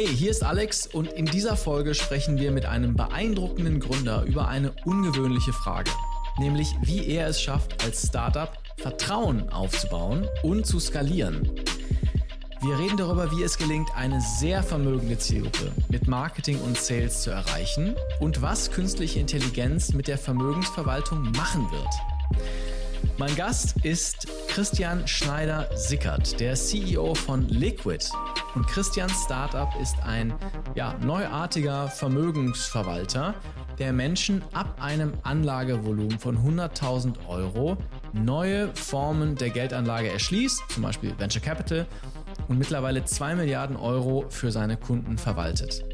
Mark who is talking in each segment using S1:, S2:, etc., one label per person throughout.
S1: Hey, hier ist Alex und in dieser Folge sprechen wir mit einem beeindruckenden Gründer über eine ungewöhnliche Frage, nämlich wie er es schafft, als Startup Vertrauen aufzubauen und zu skalieren. Wir reden darüber, wie es gelingt, eine sehr vermögende Zielgruppe mit Marketing und Sales zu erreichen und was künstliche Intelligenz mit der Vermögensverwaltung machen wird. Mein Gast ist Christian Schneider-Sickert, der CEO von Liquid. Und Christians Startup ist ein ja, neuartiger Vermögensverwalter, der Menschen ab einem Anlagevolumen von 100.000 Euro neue Formen der Geldanlage erschließt, zum Beispiel Venture Capital, und mittlerweile 2 Milliarden Euro für seine Kunden verwaltet.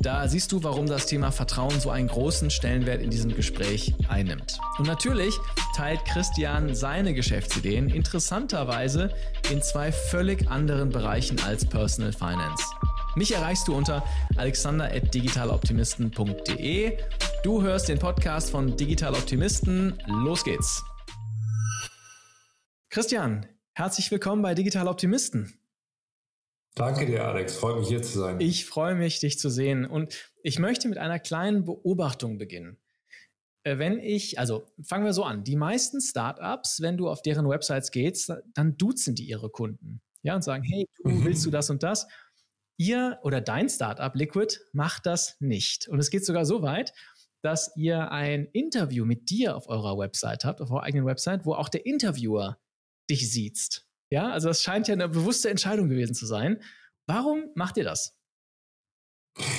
S1: Da siehst du, warum das Thema Vertrauen so einen großen Stellenwert in diesem Gespräch einnimmt. Und natürlich teilt Christian seine Geschäftsideen interessanterweise in zwei völlig anderen Bereichen als Personal Finance. Mich erreichst du unter alexander.digitaloptimisten.de. Du hörst den Podcast von Digital Optimisten. Los geht's. Christian, herzlich willkommen bei Digital Optimisten.
S2: Danke dir, Alex. Freut mich hier zu sein.
S1: Ich freue mich, dich zu sehen. Und ich möchte mit einer kleinen Beobachtung beginnen. Äh, wenn ich, also fangen wir so an. Die meisten Startups, wenn du auf deren Websites gehst, dann duzen die ihre Kunden. Ja, und sagen, hey, du mhm. willst du das und das? Ihr oder dein Startup Liquid macht das nicht. Und es geht sogar so weit, dass ihr ein Interview mit dir auf eurer Website habt, auf eurer eigenen Website, wo auch der Interviewer dich sieht. Ja, also das scheint ja eine bewusste Entscheidung gewesen zu sein. Warum macht ihr das?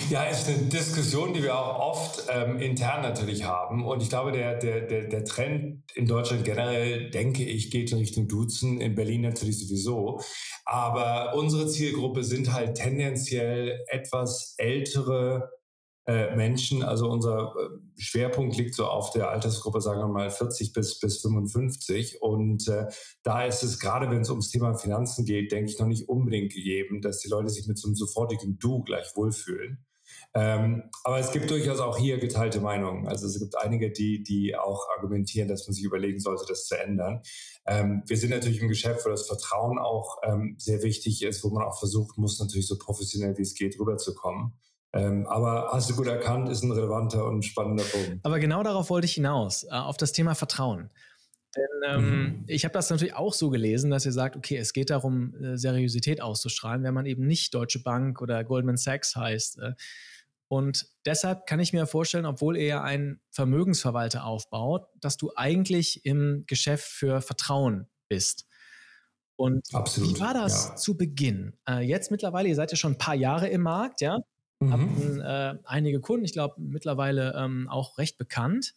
S2: Ja, ist eine Diskussion, die wir auch oft ähm, intern natürlich haben. Und ich glaube, der, der, der, der Trend in Deutschland generell, denke ich, geht in Richtung Duzen, in Berlin natürlich sowieso. Aber unsere Zielgruppe sind halt tendenziell etwas ältere äh, Menschen. Also unser äh, Schwerpunkt liegt so auf der Altersgruppe, sagen wir mal 40 bis, bis 55. Und äh, da ist es gerade, wenn es ums Thema Finanzen geht, denke ich, noch nicht unbedingt gegeben, dass die Leute sich mit so einem sofortigen Du gleich wohlfühlen. Ähm, aber es gibt durchaus auch hier geteilte Meinungen. Also es gibt einige, die, die auch argumentieren, dass man sich überlegen sollte, das zu ändern. Ähm, wir sind natürlich im Geschäft, wo das Vertrauen auch ähm, sehr wichtig ist, wo man auch versucht muss, natürlich so professionell wie es geht rüberzukommen. Ähm, aber hast du gut erkannt, ist ein relevanter und spannender Punkt.
S1: Aber genau darauf wollte ich hinaus, äh, auf das Thema Vertrauen. Denn ähm, mhm. ich habe das natürlich auch so gelesen, dass ihr sagt, okay, es geht darum, äh, Seriosität auszustrahlen, wenn man eben nicht Deutsche Bank oder Goldman Sachs heißt. Äh. Und deshalb kann ich mir vorstellen, obwohl ihr ja einen Vermögensverwalter aufbaut, dass du eigentlich im Geschäft für Vertrauen bist. Und Absolut, wie war das ja. zu Beginn? Äh, jetzt mittlerweile, ihr seid ja schon ein paar Jahre im Markt, ja? Mhm. Hatten äh, einige Kunden, ich glaube mittlerweile ähm, auch recht bekannt.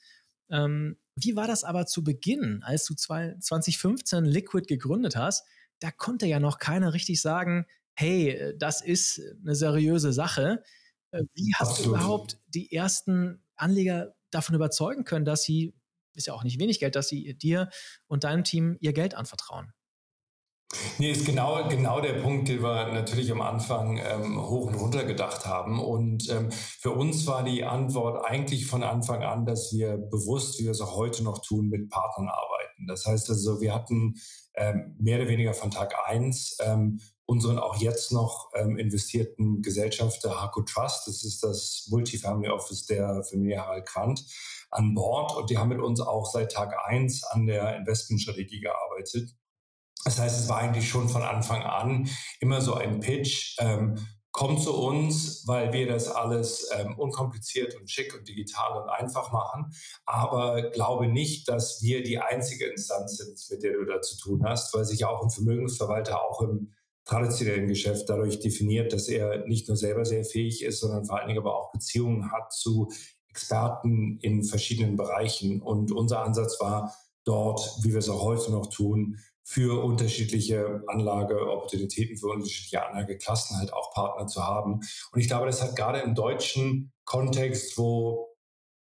S1: Ähm, wie war das aber zu Beginn, als du 2015 Liquid gegründet hast? Da konnte ja noch keiner richtig sagen, hey, das ist eine seriöse Sache. Äh, wie hast Absolut. du überhaupt die ersten Anleger davon überzeugen können, dass sie, ist ja auch nicht wenig Geld, dass sie dir und deinem Team ihr Geld anvertrauen?
S2: Nee, ist genau, genau der Punkt, den wir natürlich am Anfang ähm, hoch und runter gedacht haben. Und ähm, für uns war die Antwort eigentlich von Anfang an, dass wir bewusst, wie wir es auch heute noch tun, mit Partnern arbeiten. Das heißt also, wir hatten ähm, mehr oder weniger von Tag eins ähm, unseren auch jetzt noch ähm, investierten Gesellschafter Harco Trust, das ist das Multifamily Office der Familie Harald Quandt, an Bord. Und die haben mit uns auch seit Tag eins an der Investmentstrategie gearbeitet. Das heißt, es war eigentlich schon von Anfang an immer so ein Pitch. Ähm, kommt zu uns, weil wir das alles ähm, unkompliziert und schick und digital und einfach machen. Aber glaube nicht, dass wir die einzige Instanz sind, mit der du da zu tun hast, weil sich auch ein Vermögensverwalter auch im traditionellen Geschäft dadurch definiert, dass er nicht nur selber sehr fähig ist, sondern vor allen Dingen aber auch Beziehungen hat zu Experten in verschiedenen Bereichen. Und unser Ansatz war dort, wie wir es auch heute noch tun, für unterschiedliche Anlageopportunitäten, für unterschiedliche Anlageklassen halt auch Partner zu haben. Und ich glaube, das hat gerade im deutschen Kontext, wo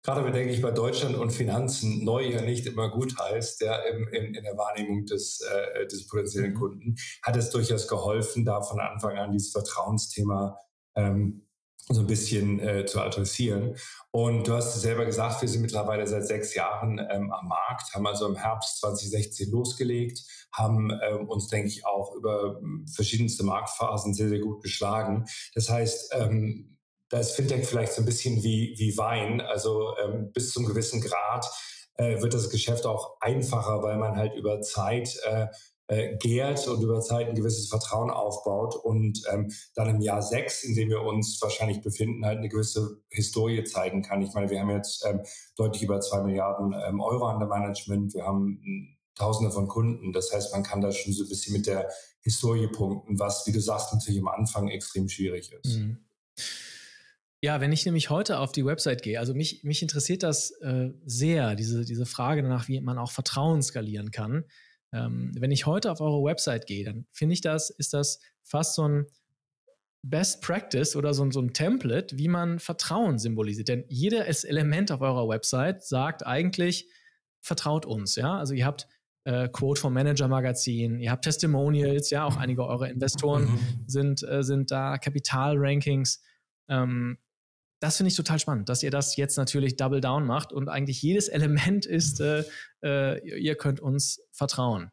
S2: gerade bedenke ich bei Deutschland und Finanzen neu ja nicht immer gut heißt, ja, im, in, in der Wahrnehmung des, äh, des potenziellen mhm. Kunden, hat es durchaus geholfen, da von Anfang an dieses Vertrauensthema ähm, so ein bisschen äh, zu adressieren. Und du hast selber gesagt, wir sind mittlerweile seit sechs Jahren ähm, am Markt, haben also im Herbst 2016 losgelegt, haben ähm, uns, denke ich, auch über hm, verschiedenste Marktphasen sehr, sehr gut geschlagen. Das heißt, ähm, da ist Fintech vielleicht so ein bisschen wie, wie Wein. Also ähm, bis zum gewissen Grad äh, wird das Geschäft auch einfacher, weil man halt über Zeit äh, äh, gärt und über Zeit ein gewisses Vertrauen aufbaut und ähm, dann im Jahr sechs, in dem wir uns wahrscheinlich befinden, halt eine gewisse Historie zeigen kann. Ich meine, wir haben jetzt ähm, deutlich über zwei Milliarden ähm, Euro an der Management, wir haben hm, Tausende von Kunden. Das heißt, man kann da schon so ein bisschen mit der Historie punkten, was, wie du sagst, natürlich am Anfang extrem schwierig ist. Mhm.
S1: Ja, wenn ich nämlich heute auf die Website gehe, also mich, mich interessiert das äh, sehr, diese, diese Frage danach, wie man auch Vertrauen skalieren kann. Ähm, wenn ich heute auf eure Website gehe, dann finde ich das, ist das fast so ein Best Practice oder so, so ein Template, wie man Vertrauen symbolisiert. Denn jedes Element auf eurer Website sagt eigentlich, vertraut uns. Ja, also ihr habt äh, Quote vom Manager Magazin, ihr habt Testimonials, ja, auch einige eurer Investoren mhm. sind, äh, sind da, Kapitalrankings. Ähm, das finde ich total spannend, dass ihr das jetzt natürlich Double Down macht und eigentlich jedes Element ist, äh, äh, ihr könnt uns vertrauen.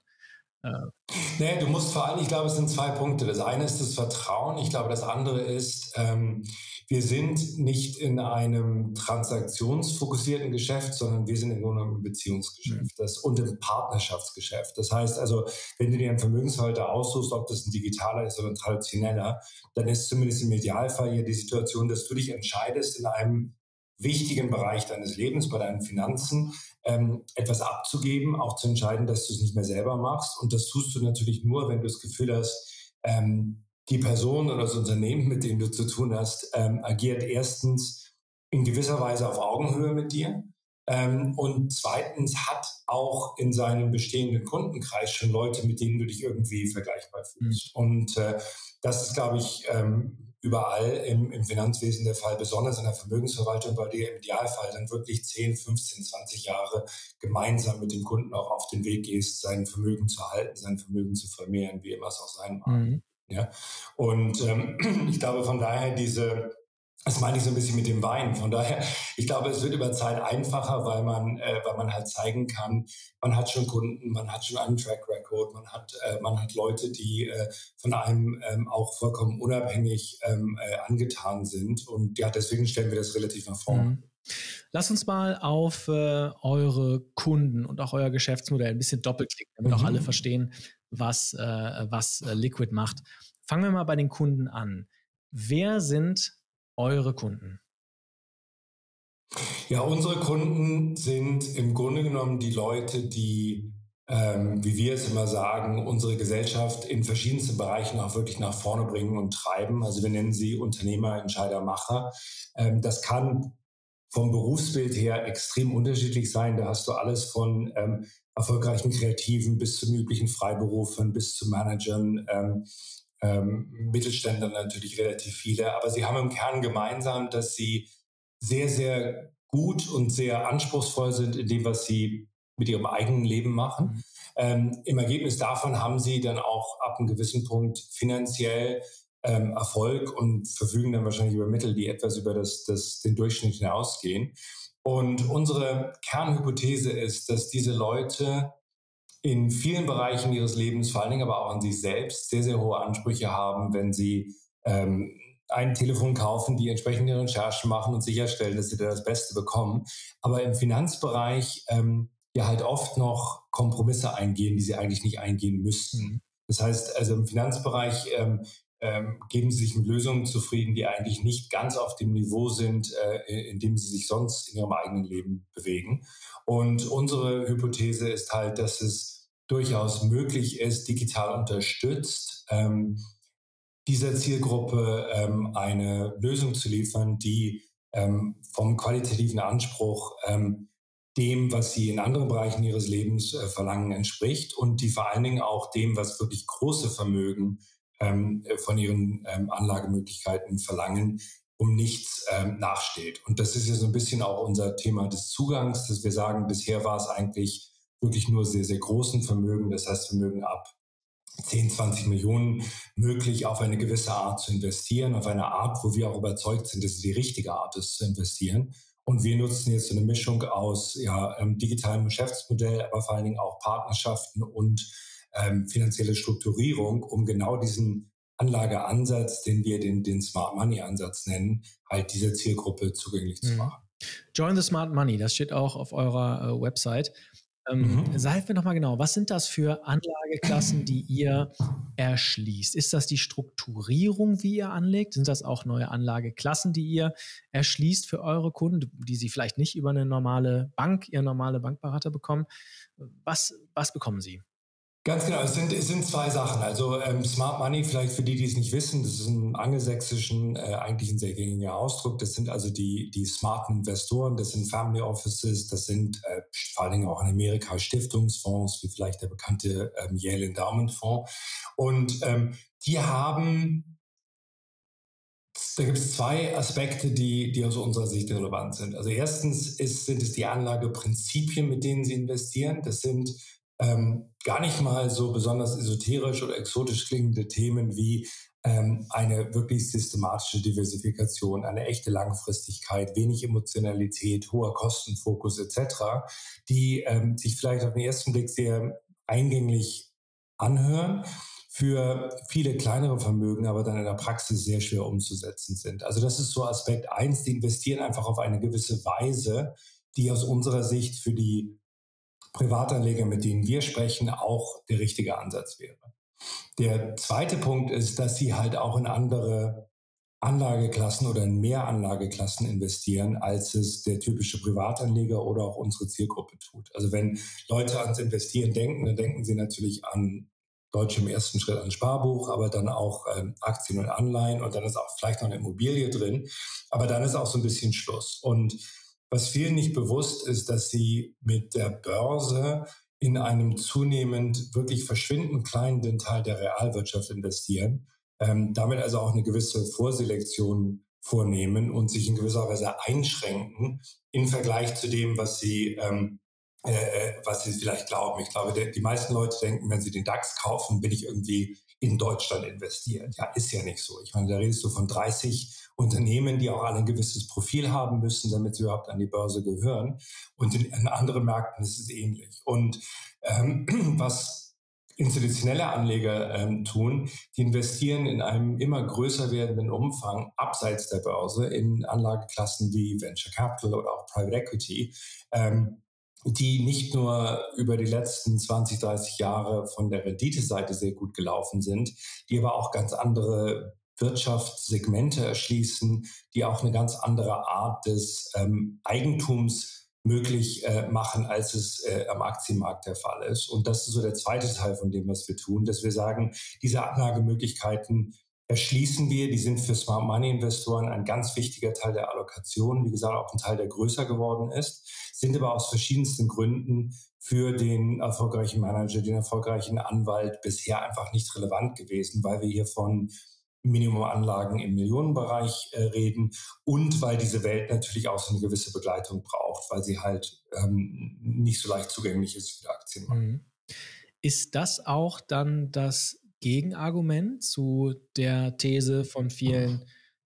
S2: Nee, du musst vor allem, ich glaube, es sind zwei Punkte. Das eine ist das Vertrauen. Ich glaube, das andere ist, ähm, wir sind nicht in einem transaktionsfokussierten Geschäft, sondern wir sind im Grunde genommen im Beziehungsgeschäft mhm. das, und im Partnerschaftsgeschäft. Das heißt also, wenn du dir einen Vermögenshalter aussuchst, ob das ein digitaler ist oder ein traditioneller, dann ist zumindest im Idealfall hier die Situation, dass du dich entscheidest, in einem wichtigen Bereich deines Lebens, bei deinen Finanzen, ähm, etwas abzugeben, auch zu entscheiden, dass du es nicht mehr selber machst. Und das tust du natürlich nur, wenn du das Gefühl hast, ähm, die Person oder das Unternehmen, mit dem du zu tun hast, ähm, agiert erstens in gewisser Weise auf Augenhöhe mit dir. Ähm, und zweitens hat auch in seinem bestehenden Kundenkreis schon Leute, mit denen du dich irgendwie vergleichbar fühlst. Mhm. Und äh, das ist, glaube ich, ähm, überall im, im Finanzwesen der Fall, besonders in der Vermögensverwaltung, weil du im Idealfall dann wirklich 10, 15, 20 Jahre gemeinsam mit dem Kunden auch auf den Weg gehst, sein Vermögen zu halten, sein Vermögen zu vermehren, wie immer es auch sein mag. Mhm. Ja? Und ähm, ich glaube von daher diese, das meine ich so ein bisschen mit dem Wein. Von daher, ich glaube, es wird über Zeit einfacher, weil man, äh, weil man halt zeigen kann, man hat schon Kunden, man hat schon einen Track Record, man hat, äh, man hat Leute, die äh, von einem ähm, auch vollkommen unabhängig ähm, äh, angetan sind. Und ja, deswegen stellen wir das relativ nach vorne. Mhm.
S1: Lass uns mal auf äh, eure Kunden und auch euer Geschäftsmodell ein bisschen doppelklicken, damit mhm. auch alle verstehen, was, äh, was äh, Liquid macht. Fangen wir mal bei den Kunden an. Wer sind eure Kunden?
S2: Ja, unsere Kunden sind im Grunde genommen die Leute, die, ähm, wie wir es immer sagen, unsere Gesellschaft in verschiedensten Bereichen auch wirklich nach vorne bringen und treiben. Also wir nennen sie Unternehmer, Entscheider, Macher. Ähm, das kann vom Berufsbild her extrem unterschiedlich sein. Da hast du alles von ähm, erfolgreichen Kreativen bis zu üblichen Freiberufern, bis zu Managern, ähm, ähm, Mittelständler natürlich relativ viele. Aber sie haben im Kern gemeinsam, dass sie sehr, sehr gut und sehr anspruchsvoll sind in dem, was sie mit ihrem eigenen Leben machen. Mhm. Ähm, Im Ergebnis davon haben sie dann auch ab einem gewissen Punkt finanziell ähm, Erfolg und verfügen dann wahrscheinlich über Mittel, die etwas über das, das, den Durchschnitt hinausgehen. Und unsere Kernhypothese ist, dass diese Leute in vielen Bereichen ihres Lebens, vor allen Dingen aber auch an sich selbst, sehr, sehr hohe Ansprüche haben, wenn sie ähm, ein Telefon kaufen, die entsprechende Recherchen machen und sicherstellen, dass sie da das Beste bekommen. Aber im Finanzbereich ähm, ja halt oft noch Kompromisse eingehen, die sie eigentlich nicht eingehen müssten. Mhm. Das heißt, also im Finanzbereich ähm, ähm, geben sie sich mit Lösungen zufrieden, die eigentlich nicht ganz auf dem Niveau sind, äh, in dem sie sich sonst in ihrem eigenen Leben bewegen. Und unsere Hypothese ist halt, dass es durchaus möglich ist, digital unterstützt, ähm, dieser Zielgruppe ähm, eine Lösung zu liefern, die ähm, vom qualitativen Anspruch ähm, dem, was sie in anderen Bereichen ihres Lebens äh, verlangen, entspricht und die vor allen Dingen auch dem, was wirklich große Vermögen ähm, von ihren ähm, Anlagemöglichkeiten verlangen, um nichts ähm, nachsteht. Und das ist ja so ein bisschen auch unser Thema des Zugangs, dass wir sagen, bisher war es eigentlich wirklich nur sehr, sehr großen Vermögen, das heißt Vermögen ab 10, 20 Millionen möglich, auf eine gewisse Art zu investieren, auf eine Art, wo wir auch überzeugt sind, dass es die richtige Art ist zu investieren. Und wir nutzen jetzt so eine Mischung aus ja, ähm, digitalem Geschäftsmodell, aber vor allen Dingen auch Partnerschaften und ähm, finanzielle Strukturierung, um genau diesen Anlageansatz, den wir den, den Smart Money Ansatz nennen, halt dieser Zielgruppe zugänglich mhm. zu machen.
S1: Join the Smart Money, das steht auch auf eurer äh, Website. Ähm, mhm. Seid mir nochmal genau, was sind das für Anlageklassen, die ihr erschließt? Ist das die Strukturierung, wie ihr anlegt? Sind das auch neue Anlageklassen, die ihr erschließt für eure Kunden, die sie vielleicht nicht über eine normale Bank, ihr normale Bankberater bekommen? Was, was bekommen sie?
S2: Ganz genau, es sind, es sind zwei Sachen. Also ähm, Smart Money, vielleicht für die, die es nicht wissen, das ist ein angelsächsischen, äh, eigentlich ein sehr gängiger Ausdruck. Das sind also die, die smarten Investoren, das sind Family Offices, das sind äh, vor allen Dingen auch in Amerika Stiftungsfonds, wie vielleicht der bekannte ähm, Yale Endowment Fonds. Und ähm, die haben da gibt es zwei Aspekte, die, die aus unserer Sicht relevant sind. Also erstens ist, sind es die Anlageprinzipien, mit denen sie investieren. Das sind ähm, gar nicht mal so besonders esoterisch oder exotisch klingende Themen wie ähm, eine wirklich systematische Diversifikation, eine echte Langfristigkeit, wenig Emotionalität, hoher Kostenfokus etc., die ähm, sich vielleicht auf den ersten Blick sehr eingänglich anhören, für viele kleinere Vermögen aber dann in der Praxis sehr schwer umzusetzen sind. Also das ist so Aspekt eins, die investieren einfach auf eine gewisse Weise, die aus unserer Sicht für die Privatanleger, mit denen wir sprechen, auch der richtige Ansatz wäre. Der zweite Punkt ist, dass sie halt auch in andere Anlageklassen oder in mehr Anlageklassen investieren, als es der typische Privatanleger oder auch unsere Zielgruppe tut. Also wenn Leute ans Investieren denken, dann denken sie natürlich an Deutsch im ersten Schritt an Sparbuch, aber dann auch ähm, Aktien und Anleihen und dann ist auch vielleicht noch eine Immobilie drin. Aber dann ist auch so ein bisschen Schluss. Und was vielen nicht bewusst ist, dass sie mit der Börse in einem zunehmend wirklich verschwindend kleinen Teil der Realwirtschaft investieren, ähm, damit also auch eine gewisse Vorselektion vornehmen und sich in gewisser Weise einschränken im Vergleich zu dem, was sie ähm, äh, äh was sie vielleicht glauben. Ich glaube, der, die meisten Leute denken, wenn sie den DAX kaufen, bin ich irgendwie in Deutschland investiert. Ja, ist ja nicht so. Ich meine, da redest du von 30 Unternehmen, die auch alle ein gewisses Profil haben müssen, damit sie überhaupt an die Börse gehören. Und in, in anderen Märkten ist es ähnlich. Und ähm, was institutionelle Anleger ähm, tun, die investieren in einem immer größer werdenden Umfang abseits der Börse in Anlageklassen wie Venture Capital oder auch Private Equity. Ähm, die nicht nur über die letzten 20, 30 Jahre von der Renditeseite sehr gut gelaufen sind, die aber auch ganz andere Wirtschaftssegmente erschließen, die auch eine ganz andere Art des ähm, Eigentums möglich äh, machen, als es äh, am Aktienmarkt der Fall ist. Und das ist so der zweite Teil von dem, was wir tun, dass wir sagen, diese Anlagemöglichkeiten erschließen wir, die sind für Smart Money Investoren ein ganz wichtiger Teil der Allokation, wie gesagt, auch ein Teil, der größer geworden ist, sind aber aus verschiedensten Gründen für den erfolgreichen Manager, den erfolgreichen Anwalt bisher einfach nicht relevant gewesen, weil wir hier von Minimumanlagen im Millionenbereich äh, reden und weil diese Welt natürlich auch so eine gewisse Begleitung braucht, weil sie halt ähm, nicht so leicht zugänglich ist für die Aktienmarkt. Mhm.
S1: Ist das auch dann das Gegenargument zu der These von vielen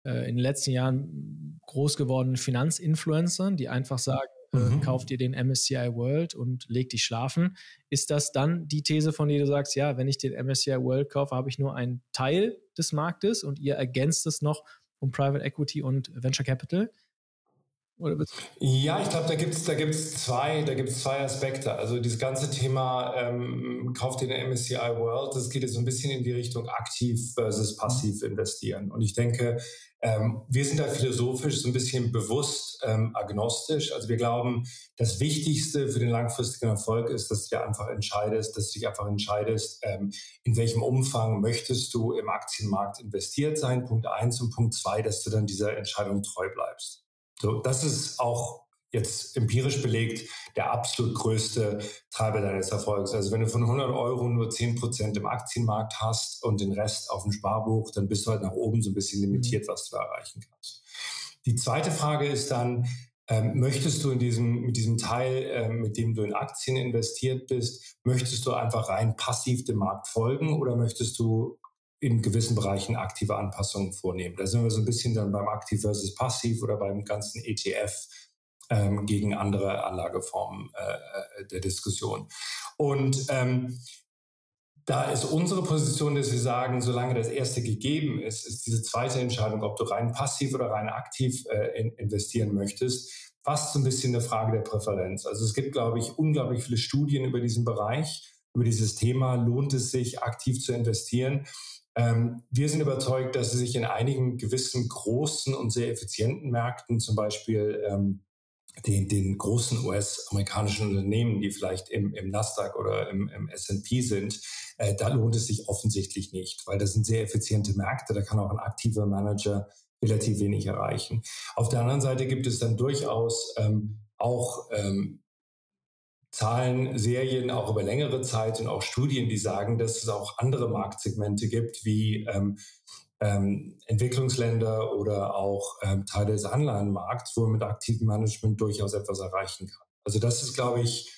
S1: äh, in den letzten Jahren groß gewordenen Finanzinfluencern, die einfach sagen, äh, mhm. kauft ihr den MSCI World und legt dich schlafen. Ist das dann die These, von der du sagst, ja, wenn ich den MSCI World kaufe, habe ich nur einen Teil des Marktes und ihr ergänzt es noch um Private Equity und Venture Capital?
S2: Ja, ich glaube, da gibt es da gibt's zwei, zwei Aspekte. Also dieses ganze Thema ähm, kauft den MSCI World, das geht jetzt so ein bisschen in die Richtung aktiv versus passiv investieren. Und ich denke, ähm, wir sind da philosophisch so ein bisschen bewusst ähm, agnostisch. Also wir glauben, das Wichtigste für den langfristigen Erfolg ist, dass du dir einfach entscheidest, dass du dich einfach entscheidest, ähm, in welchem Umfang möchtest du im Aktienmarkt investiert sein. Punkt eins und Punkt zwei, dass du dann dieser Entscheidung treu bleibst. So, das ist auch jetzt empirisch belegt der absolut größte Treiber deines Erfolgs. Also wenn du von 100 Euro nur 10 Prozent im Aktienmarkt hast und den Rest auf dem Sparbuch, dann bist du halt nach oben so ein bisschen limitiert, mhm. was du erreichen kannst. Die zweite Frage ist dann, ähm, möchtest du in diesem, mit diesem Teil, äh, mit dem du in Aktien investiert bist, möchtest du einfach rein passiv dem Markt folgen oder möchtest du in gewissen Bereichen aktive Anpassungen vornehmen? Da sind wir so ein bisschen dann beim Aktiv versus Passiv oder beim ganzen ETF ähm, gegen andere Anlageformen äh, äh, der Diskussion. Und ähm, da ist unsere Position, dass wir sagen, solange das erste gegeben ist, ist diese zweite Entscheidung, ob du rein passiv oder rein aktiv äh, in, investieren möchtest, fast so ein bisschen eine Frage der Präferenz. Also es gibt, glaube ich, unglaublich viele Studien über diesen Bereich, über dieses Thema, lohnt es sich, aktiv zu investieren. Ähm, wir sind überzeugt, dass es sich in einigen gewissen großen und sehr effizienten Märkten, zum Beispiel ähm, den, den großen US-amerikanischen Unternehmen, die vielleicht im, im Nasdaq oder im, im S&P sind, äh, da lohnt es sich offensichtlich nicht, weil das sind sehr effiziente Märkte, da kann auch ein aktiver Manager relativ wenig erreichen. Auf der anderen Seite gibt es dann durchaus ähm, auch ähm, Zahlen, Serien auch über längere Zeit und auch Studien, die sagen, dass es auch andere Marktsegmente gibt, wie ähm, ähm, Entwicklungsländer oder auch ähm, Teile des Anleihenmarkts, wo man mit aktivem Management durchaus etwas erreichen kann. Also das ist, glaube ich,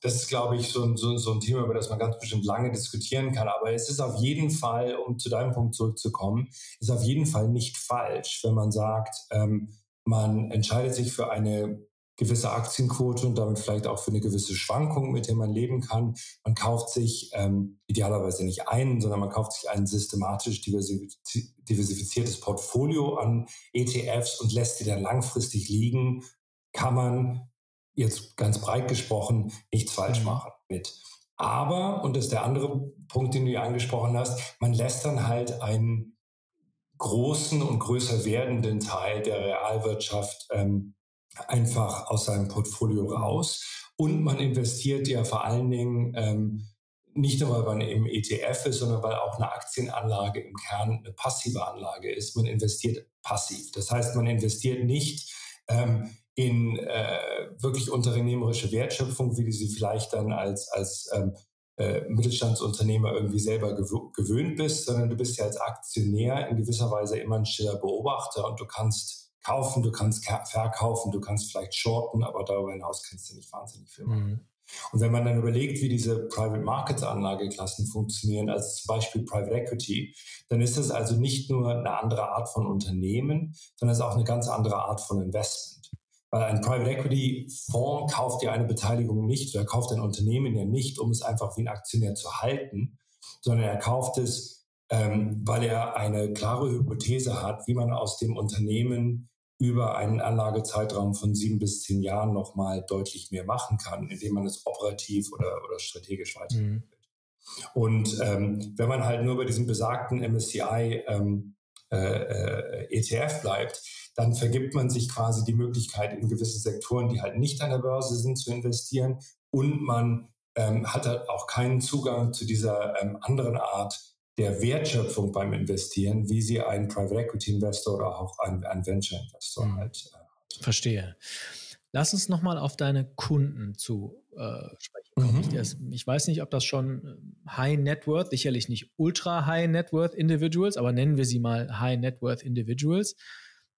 S2: das ist, glaube ich, so ein, so, so ein Thema, über das man ganz bestimmt lange diskutieren kann. Aber es ist auf jeden Fall, um zu deinem Punkt zurückzukommen, ist auf jeden Fall nicht falsch, wenn man sagt, ähm, man entscheidet sich für eine gewisse Aktienquote und damit vielleicht auch für eine gewisse Schwankung, mit der man leben kann. Man kauft sich ähm, idealerweise nicht einen, sondern man kauft sich ein systematisch diversifiziertes Portfolio an ETFs und lässt die dann langfristig liegen, kann man jetzt ganz breit gesprochen nichts falsch mhm. machen mit. Aber, und das ist der andere Punkt, den du ja angesprochen hast, man lässt dann halt einen großen und größer werdenden Teil der Realwirtschaft ähm, einfach aus seinem Portfolio raus. Und man investiert ja vor allen Dingen ähm, nicht nur, weil man im ETF ist, sondern weil auch eine Aktienanlage im Kern eine passive Anlage ist. Man investiert passiv. Das heißt, man investiert nicht ähm, in äh, wirklich unternehmerische Wertschöpfung, wie du sie vielleicht dann als, als ähm, äh, Mittelstandsunternehmer irgendwie selber gew gewöhnt bist, sondern du bist ja als Aktionär in gewisser Weise immer ein stiller Beobachter und du kannst kaufen, du kannst verkaufen, du kannst vielleicht shorten, aber darüber hinaus kannst du nicht wahnsinnig viel machen. Mhm. Und wenn man dann überlegt, wie diese Private Markets Anlageklassen funktionieren, also zum Beispiel Private Equity, dann ist das also nicht nur eine andere Art von Unternehmen, sondern es ist auch eine ganz andere Art von Investment. Weil ein Private Equity Fonds kauft ja eine Beteiligung nicht oder kauft ein Unternehmen ja nicht, um es einfach wie ein Aktionär zu halten, sondern er kauft es, ähm, weil er eine klare Hypothese hat, wie man aus dem Unternehmen über einen Anlagezeitraum von sieben bis zehn Jahren nochmal deutlich mehr machen kann, indem man es operativ oder, oder strategisch weiterentwickelt. Mhm. Und ähm, wenn man halt nur bei diesem besagten MSCI ähm, äh, äh ETF bleibt, dann vergibt man sich quasi die Möglichkeit, in gewisse Sektoren, die halt nicht an der Börse sind, zu investieren. Und man ähm, hat halt auch keinen Zugang zu dieser ähm, anderen Art der Wertschöpfung beim Investieren, wie sie ein Private Equity Investor oder auch ein, ein Venture Investor mhm. halt
S1: äh, Verstehe. Lass uns nochmal auf deine Kunden zu äh, sprechen kommen. Mhm. Ich, ich, weiß nicht, ob das schon äh, High Net Worth, sicherlich nicht Ultra High Net Worth Individuals, aber nennen wir sie mal High Net Worth Individuals.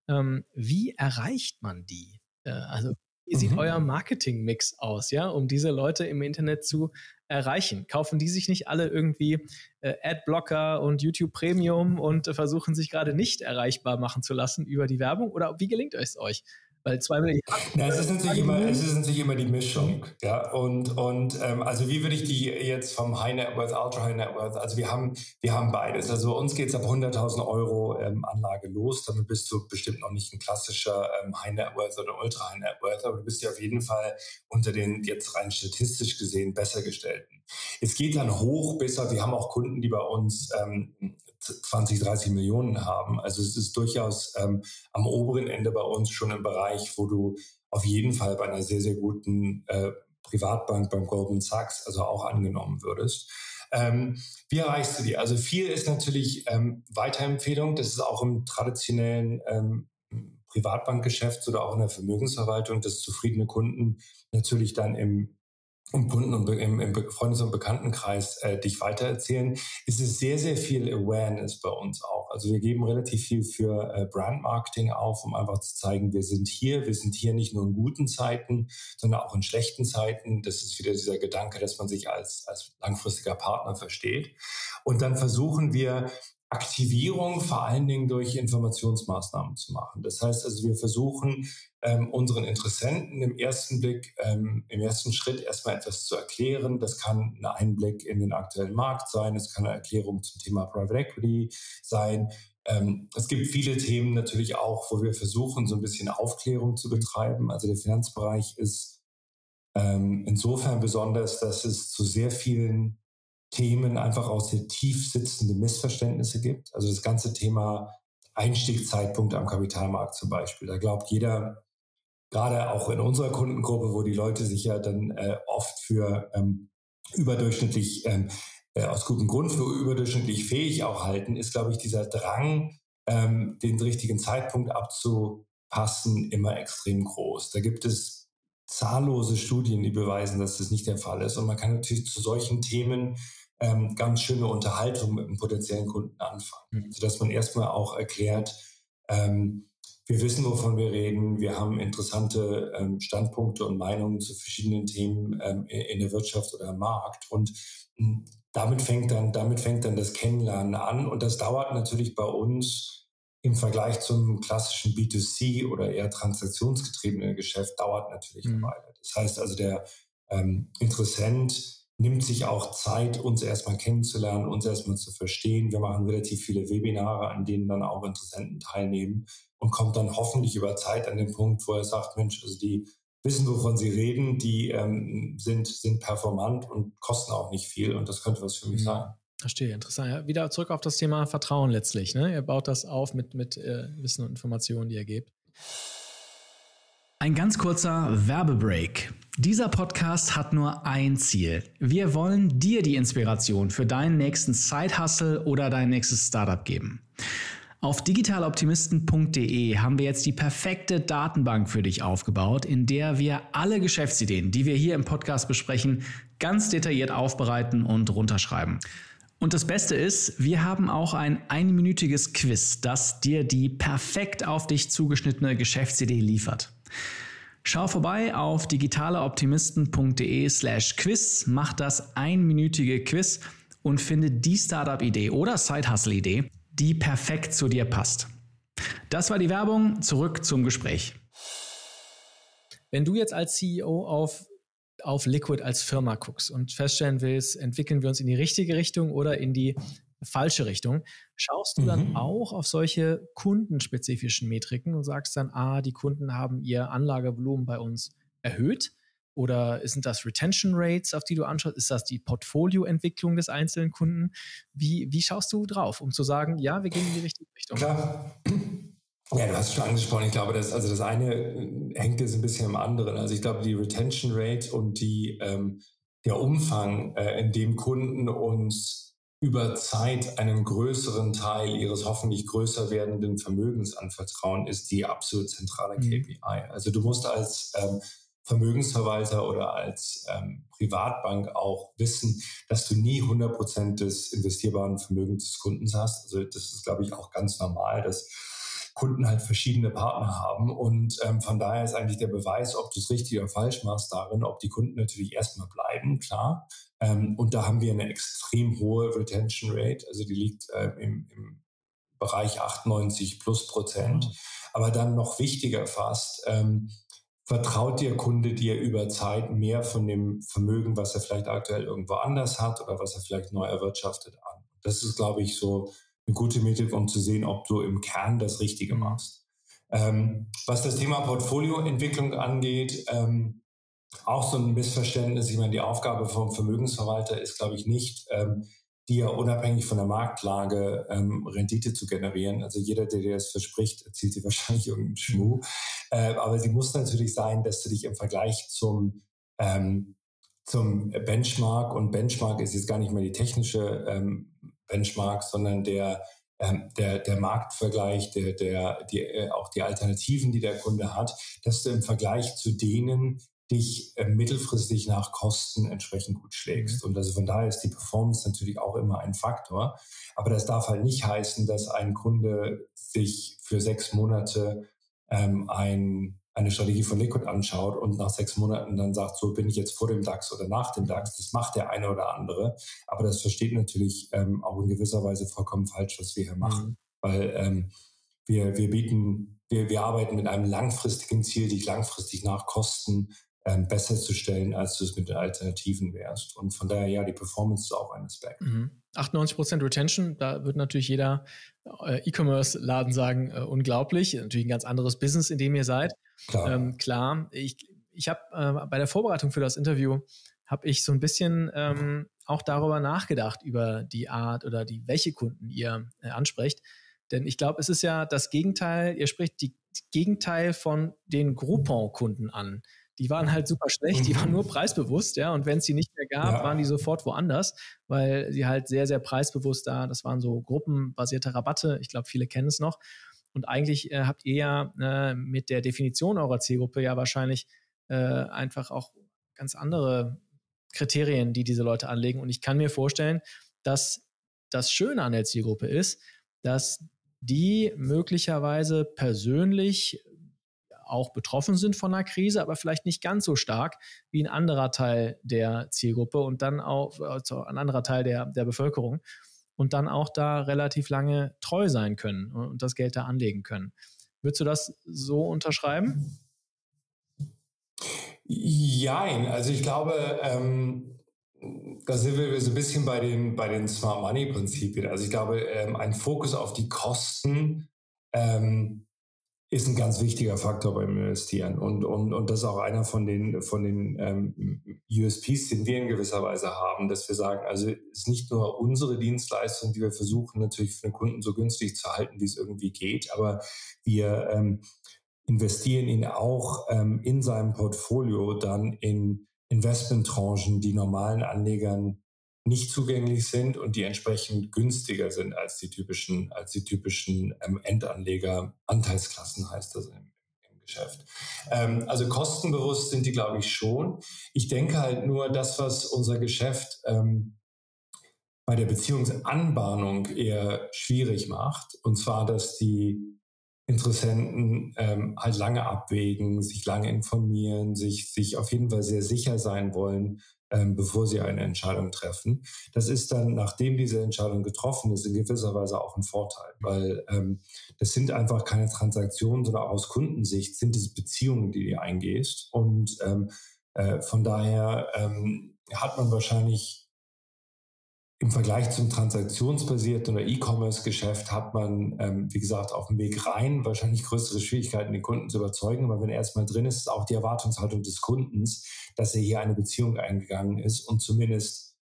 S1: Ähm, wie erreicht man die? Äh, also wie sieht mhm. euer Marketing-Mix aus, ja, um diese Leute im Internet zu erreichen? Kaufen die sich nicht alle irgendwie äh, Adblocker und YouTube Premium und äh, versuchen sich gerade nicht erreichbar machen zu lassen über die Werbung? Oder wie gelingt es euch? Weil zwei Milliarden.
S2: Ja, es ist natürlich immer, es ist natürlich immer die Mischung. Ja, und, und ähm, also wie würde ich die jetzt vom High Net Worth, Ultra High Net Worth, also wir haben, wir haben beides. Also uns geht es ab 100.000 Euro ähm, Anlage los. Damit bist du bestimmt noch nicht ein klassischer ähm, High Net Worth oder Ultra High Net Worth, aber du bist ja auf jeden Fall unter den jetzt rein statistisch gesehen besser gestellten. Es geht dann hoch bis, wir haben auch Kunden, die bei uns ähm, 20, 30 Millionen haben. Also es ist durchaus ähm, am oberen Ende bei uns schon im Bereich, wo du auf jeden Fall bei einer sehr, sehr guten äh, Privatbank beim Goldman Sachs also auch angenommen würdest. Ähm, wie erreichst du die? Also viel ist natürlich ähm, Weiterempfehlung. Das ist auch im traditionellen ähm, Privatbankgeschäft oder auch in der Vermögensverwaltung, dass zufriedene Kunden natürlich dann im im Kunden- und im, im Freundes- und Bekanntenkreis äh, dich weitererzählen, ist es sehr, sehr viel Awareness bei uns auch. Also wir geben relativ viel für äh, Brandmarketing auf, um einfach zu zeigen, wir sind hier, wir sind hier nicht nur in guten Zeiten, sondern auch in schlechten Zeiten. Das ist wieder dieser Gedanke, dass man sich als, als langfristiger Partner versteht. Und dann versuchen wir, Aktivierung vor allen Dingen durch Informationsmaßnahmen zu machen. Das heißt also, wir versuchen ähm, unseren Interessenten im ersten Blick, ähm, im ersten Schritt erstmal etwas zu erklären. Das kann ein Einblick in den aktuellen Markt sein, es kann eine Erklärung zum Thema Private Equity sein. Ähm, es gibt viele Themen natürlich auch, wo wir versuchen, so ein bisschen Aufklärung zu betreiben. Also der Finanzbereich ist ähm, insofern besonders, dass es zu sehr vielen Themen einfach aus der tief sitzenden Missverständnisse gibt. Also das ganze Thema Einstiegszeitpunkt am Kapitalmarkt zum Beispiel. Da glaubt jeder, gerade auch in unserer Kundengruppe, wo die Leute sich ja dann äh, oft für ähm, überdurchschnittlich, ähm, äh, aus gutem Grund für überdurchschnittlich fähig auch halten, ist, glaube ich, dieser Drang, ähm, den richtigen Zeitpunkt abzupassen, immer extrem groß. Da gibt es zahllose Studien, die beweisen, dass das nicht der Fall ist. Und man kann natürlich zu solchen Themen ähm, ganz schöne Unterhaltung mit einem potenziellen Kunden anfangen. Mhm. Sodass man erstmal auch erklärt, ähm, wir wissen, wovon wir reden. Wir haben interessante ähm, Standpunkte und Meinungen zu verschiedenen Themen ähm, in der Wirtschaft oder am Markt. Und hm, damit fängt dann, damit fängt dann das Kennenlernen an. Und das dauert natürlich bei uns im Vergleich zum klassischen B2C oder eher transaktionsgetriebenen Geschäft dauert natürlich mhm. eine Weile. Das heißt also, der ähm, Interessent nimmt sich auch Zeit, uns erstmal kennenzulernen, uns erstmal zu verstehen. Wir machen relativ viele Webinare, an denen dann auch Interessenten teilnehmen und kommt dann hoffentlich über Zeit an den Punkt, wo er sagt, Mensch, also die wissen, wovon sie reden, die ähm, sind, sind performant und kosten auch nicht viel und das könnte was für mich mhm. sein.
S1: Verstehe, interessant. Ja, wieder zurück auf das Thema Vertrauen letztlich. Ne? Ihr baut das auf mit, mit äh, Wissen und Informationen, die ihr gebt. Ein ganz kurzer Werbebreak. Dieser Podcast hat nur ein Ziel. Wir wollen dir die Inspiration für deinen nächsten Side-Hustle oder dein nächstes Startup geben. Auf digitaloptimisten.de haben wir jetzt die perfekte Datenbank für dich aufgebaut, in der wir alle Geschäftsideen, die wir hier im Podcast besprechen, ganz detailliert aufbereiten und runterschreiben. Und das Beste ist, wir haben auch ein einminütiges Quiz, das dir die perfekt auf dich zugeschnittene Geschäftsidee liefert. Schau vorbei auf digitaleoptimisten.de slash quiz, mach das einminütige Quiz und finde die Startup-Idee oder Side-Hustle-Idee, die perfekt zu dir passt. Das war die Werbung, zurück zum Gespräch. Wenn du jetzt als CEO auf, auf Liquid als Firma guckst und feststellen willst, entwickeln wir uns in die richtige Richtung oder in die falsche Richtung. Schaust du mhm. dann auch auf solche kundenspezifischen Metriken und sagst dann, ah, die Kunden haben ihr Anlagevolumen bei uns erhöht? Oder sind das Retention Rates, auf die du anschaust? Ist das die Portfolioentwicklung des einzelnen Kunden? Wie, wie schaust du drauf, um zu sagen, ja, wir gehen in die richtige Richtung?
S2: Klar. Ja, du hast es schon angesprochen. Ich glaube, dass, also das eine äh, hängt jetzt ein bisschen am anderen. Also ich glaube, die Retention Rate und die, ähm, der Umfang, äh, in dem Kunden uns über Zeit einen größeren Teil ihres hoffentlich größer werdenden Vermögens anvertrauen, ist die absolut zentrale mhm. KPI. Also du musst als ähm, Vermögensverwalter oder als ähm, Privatbank auch wissen, dass du nie 100 Prozent des investierbaren Vermögens des Kundens hast. Also das ist, glaube ich, auch ganz normal, dass Kunden halt verschiedene Partner haben. Und ähm, von daher ist eigentlich der Beweis, ob du es richtig oder falsch machst, darin, ob die Kunden natürlich erstmal bleiben, klar. Ähm, und da haben wir eine extrem hohe Retention Rate. Also die liegt äh, im, im Bereich 98 plus Prozent. Mhm. Aber dann noch wichtiger fast, ähm, vertraut der Kunde dir über Zeit mehr von dem Vermögen, was er vielleicht aktuell irgendwo anders hat oder was er vielleicht neu erwirtschaftet an. Das ist, glaube ich, so eine gute Metrik, um zu sehen, ob du im Kern das Richtige mhm. machst. Ähm, was das Thema Portfolioentwicklung angeht, ähm, auch so ein Missverständnis. Ich meine, die Aufgabe vom Vermögensverwalter ist, glaube ich, nicht, ähm, dir unabhängig von der Marktlage ähm, Rendite zu generieren. Also jeder, der dir das verspricht, erzielt dir wahrscheinlich irgendeinen Schmuh. Äh, aber sie muss natürlich sein, dass du dich im Vergleich zum ähm, zum Benchmark und Benchmark ist jetzt gar nicht mehr die technische ähm, Benchmark, sondern der, ähm, der, der Marktvergleich, der, der, die, äh, auch die Alternativen, die der Kunde hat, dass du im Vergleich zu denen, dich äh, mittelfristig nach Kosten entsprechend gut schlägst. Mhm. Und also von daher ist die Performance natürlich auch immer ein Faktor. Aber das darf halt nicht heißen, dass ein Kunde sich für sechs Monate ähm, ein, eine Strategie von Liquid anschaut und nach sechs Monaten dann sagt, so bin ich jetzt vor dem DAX oder nach dem DAX. Das macht der eine oder andere. Aber das versteht natürlich ähm, auch in gewisser Weise vollkommen falsch, was wir hier machen. Mhm. Weil ähm, wir, wir bieten, wir, wir arbeiten mit einem langfristigen Ziel, dich langfristig nach Kosten ähm, besser zu stellen, als du es mit den Alternativen wärst. Und von daher, ja, die Performance ist auch ein Aspekt.
S1: Mhm. 98% Retention, da wird natürlich jeder äh, E-Commerce-Laden sagen, äh, unglaublich. Natürlich ein ganz anderes Business, in dem ihr seid. Klar. Ähm, klar. Ich, ich habe äh, bei der Vorbereitung für das Interview, habe ich so ein bisschen ähm, auch darüber nachgedacht, über die Art oder die, welche Kunden ihr äh, ansprecht. Denn ich glaube, es ist ja das Gegenteil, ihr spricht die Gegenteil von den Groupon-Kunden an die waren halt super schlecht, die waren mhm. nur preisbewusst, ja, und wenn es die nicht mehr gab, ja. waren die sofort woanders, weil sie halt sehr, sehr preisbewusst da, das waren so gruppenbasierte Rabatte, ich glaube, viele kennen es noch. Und eigentlich äh, habt ihr ja äh, mit der Definition eurer Zielgruppe ja wahrscheinlich äh, einfach auch ganz andere Kriterien, die diese Leute anlegen. Und ich kann mir vorstellen, dass das Schöne an der Zielgruppe ist, dass die möglicherweise persönlich auch betroffen sind von einer Krise, aber vielleicht nicht ganz so stark wie ein anderer Teil der Zielgruppe und dann auch also ein anderer Teil der, der Bevölkerung und dann auch da relativ lange treu sein können und das Geld da anlegen können. Würdest du das so unterschreiben?
S2: Jein, also ich glaube, ähm, da sind wir so ein bisschen bei den, bei den Smart Money Prinzipien. Also ich glaube, ähm, ein Fokus auf die Kosten ähm, ist ein ganz wichtiger Faktor beim Investieren. Und, und, und das ist auch einer von den, von den ähm, USPs, den wir in gewisser Weise haben, dass wir sagen, also es ist nicht nur unsere Dienstleistung, die wir versuchen natürlich für den Kunden so günstig zu halten, wie es irgendwie geht, aber wir ähm, investieren ihn auch ähm, in seinem Portfolio dann in Investmenttranchen, die normalen Anlegern nicht zugänglich sind und die entsprechend günstiger sind als die typischen, als die typischen ähm, Endanleger. Anteilsklassen heißt das im, im Geschäft. Ähm, also kostenbewusst sind die, glaube ich, schon. Ich denke halt nur, das, was unser Geschäft ähm, bei der Beziehungsanbahnung eher schwierig macht, und zwar, dass die Interessenten ähm, halt lange abwägen, sich lange informieren, sich, sich auf jeden Fall sehr sicher sein wollen, ähm, bevor sie eine Entscheidung treffen. Das ist dann, nachdem diese Entscheidung getroffen ist, in gewisser Weise auch ein Vorteil, weil ähm, das sind einfach keine Transaktionen, sondern aus Kundensicht sind es Beziehungen, die du eingehst. Und ähm, äh, von daher ähm, hat man wahrscheinlich im Vergleich zum transaktionsbasierten oder E-Commerce-Geschäft hat man, ähm, wie gesagt, auf dem Weg rein wahrscheinlich größere Schwierigkeiten, den Kunden zu überzeugen. Aber wenn er erstmal drin ist, ist auch die Erwartungshaltung des Kundens, dass er hier eine Beziehung eingegangen ist und zumindest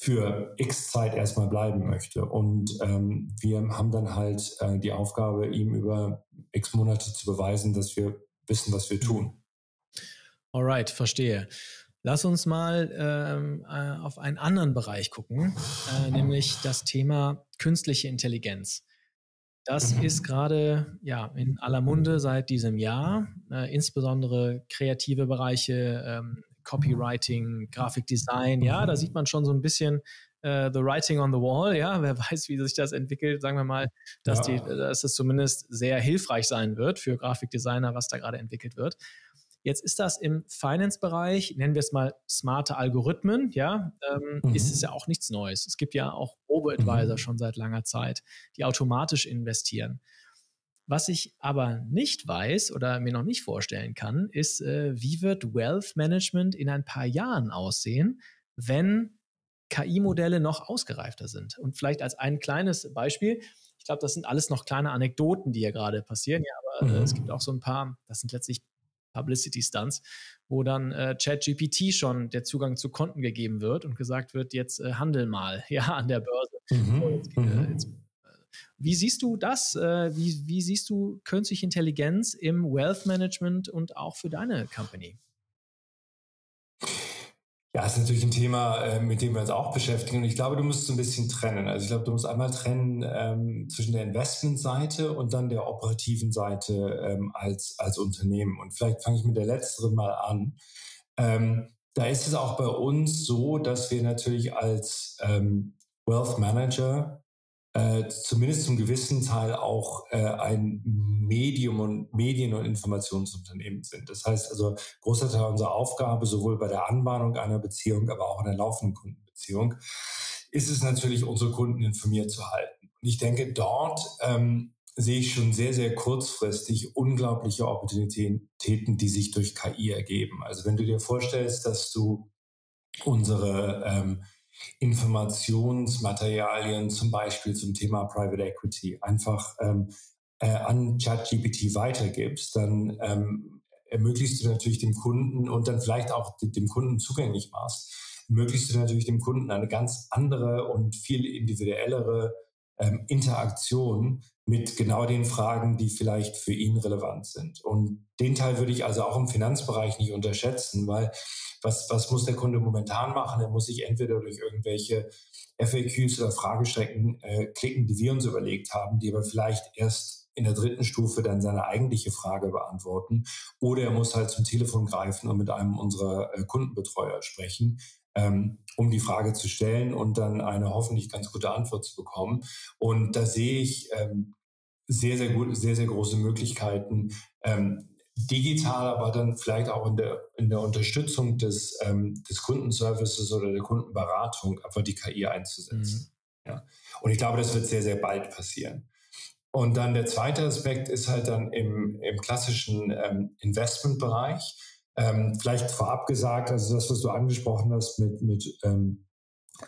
S2: für x Zeit erstmal bleiben möchte. Und ähm, wir haben dann halt äh, die Aufgabe, ihm über x Monate zu beweisen, dass wir wissen, was wir tun.
S1: Alright, verstehe. Lass uns mal ähm, äh, auf einen anderen Bereich gucken, äh, nämlich das Thema künstliche Intelligenz. Das mhm. ist gerade ja in aller Munde seit diesem Jahr, äh, insbesondere kreative Bereiche, ähm, Copywriting, Grafikdesign. Ja, da sieht man schon so ein bisschen äh, the writing on the wall. Ja, wer weiß, wie sich das entwickelt. Sagen wir mal, dass, ja. die, dass es zumindest sehr hilfreich sein wird für Grafikdesigner, was da gerade entwickelt wird. Jetzt ist das im Finance-Bereich, nennen wir es mal smarte Algorithmen, ja, ähm, mhm. ist es ja auch nichts Neues. Es gibt ja auch Robo-Advisor mhm. schon seit langer Zeit, die automatisch investieren. Was ich aber nicht weiß oder mir noch nicht vorstellen kann, ist, äh, wie wird Wealth Management in ein paar Jahren aussehen, wenn KI-Modelle noch ausgereifter sind. Und vielleicht als ein kleines Beispiel, ich glaube, das sind alles noch kleine Anekdoten, die hier gerade passieren, ja, aber äh, mhm. es gibt auch so ein paar, das sind letztlich Publicity Stunts, wo dann äh, ChatGPT schon der Zugang zu Konten gegeben wird und gesagt wird, jetzt äh, handel mal, ja, an der Börse. Mhm. So, jetzt, äh, mhm. jetzt, äh, wie siehst du das? Äh, wie, wie siehst du künstliche Intelligenz im Wealth Management und auch für deine Company?
S2: Ja, ist natürlich ein Thema, äh, mit dem wir uns auch beschäftigen. Und ich glaube, du musst so ein bisschen trennen. Also ich glaube, du musst einmal trennen ähm, zwischen der Investmentseite und dann der operativen Seite ähm, als, als Unternehmen. Und vielleicht fange ich mit der letzteren mal an. Ähm, da ist es auch bei uns so, dass wir natürlich als ähm, Wealth Manager äh, zumindest zum gewissen Teil auch äh, ein Medium und Medien- und Informationsunternehmen sind. Das heißt also, großer Teil unserer Aufgabe, sowohl bei der Anbahnung einer Beziehung, aber auch in der laufenden Kundenbeziehung, ist es natürlich, unsere Kunden informiert zu halten. Und ich denke, dort ähm, sehe ich schon sehr, sehr kurzfristig unglaubliche Opportunitäten, die sich durch KI ergeben. Also wenn du dir vorstellst, dass du unsere ähm, Informationsmaterialien zum Beispiel zum Thema Private Equity einfach ähm, äh, an ChatGPT weitergibst, dann ähm, ermöglichst du natürlich dem Kunden und dann vielleicht auch dem Kunden zugänglich machst, ermöglichst du natürlich dem Kunden eine ganz andere und viel individuellere ähm, Interaktion mit genau den Fragen, die vielleicht für ihn relevant sind. Und den Teil würde ich also auch im Finanzbereich nicht unterschätzen, weil was, was muss der Kunde momentan machen? Er muss sich entweder durch irgendwelche FAQs oder Fragestrecken äh, klicken, die wir uns überlegt haben, die aber vielleicht erst in der dritten Stufe dann seine eigentliche Frage beantworten. Oder er muss halt zum Telefon greifen und mit einem unserer äh, Kundenbetreuer sprechen, ähm, um die Frage zu stellen und dann eine hoffentlich ganz gute Antwort zu bekommen. Und da sehe ich ähm, sehr, sehr gut, sehr, sehr große Möglichkeiten, ähm, digital, aber dann vielleicht auch in der, in der Unterstützung des, ähm, des Kundenservices oder der Kundenberatung einfach die KI einzusetzen. Mhm. Ja. Und ich glaube, das wird sehr, sehr bald passieren. Und dann der zweite Aspekt ist halt dann im, im klassischen ähm, Investmentbereich. Ähm, vielleicht vorab gesagt, also das, was du angesprochen hast mit, mit ähm,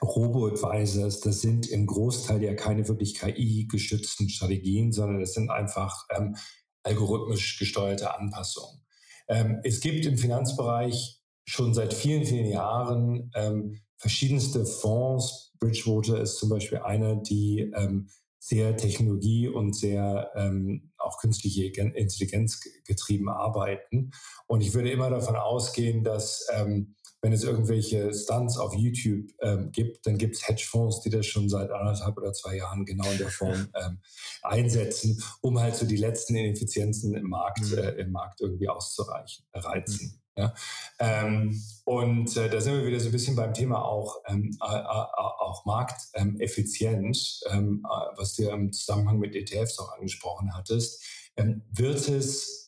S2: Robo-Advisors, das sind im Großteil ja keine wirklich KI-gestützten Strategien, sondern das sind einfach ähm, algorithmisch gesteuerte Anpassungen. Ähm, es gibt im Finanzbereich schon seit vielen, vielen Jahren ähm, verschiedenste Fonds. Bridgewater ist zum Beispiel einer, die ähm, sehr technologie- und sehr ähm, auch künstliche Intelligenz getrieben arbeiten. Und ich würde immer davon ausgehen, dass ähm, wenn es irgendwelche Stunts auf YouTube ähm, gibt, dann gibt es Hedgefonds, die das schon seit anderthalb oder zwei Jahren genau in der Form ähm, einsetzen, um halt so die letzten Ineffizienzen im Markt, mhm. äh, im Markt irgendwie auszureichen, reizen. Mhm. Ja? Ähm, und äh, da sind wir wieder so ein bisschen beim Thema auch, ähm, äh, äh, auch Markteffizient, ähm, äh, was du im Zusammenhang mit ETFs auch angesprochen hattest. Ähm, wird es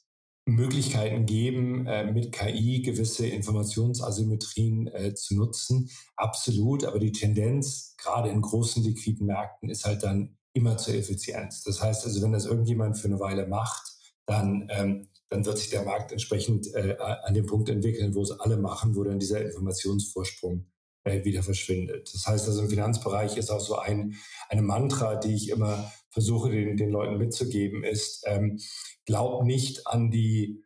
S2: Möglichkeiten geben, äh, mit KI gewisse Informationsasymmetrien äh, zu nutzen. Absolut, aber die Tendenz, gerade in großen liquiden Märkten, ist halt dann immer zur Effizienz. Das heißt also, wenn das irgendjemand für eine Weile macht, dann, ähm, dann wird sich der Markt entsprechend äh, an dem Punkt entwickeln, wo es alle machen, wo dann dieser Informationsvorsprung wieder verschwindet. Das heißt also, im Finanzbereich ist auch so ein, eine Mantra, die ich immer versuche, den, den Leuten mitzugeben, ist, ähm, glaub nicht an die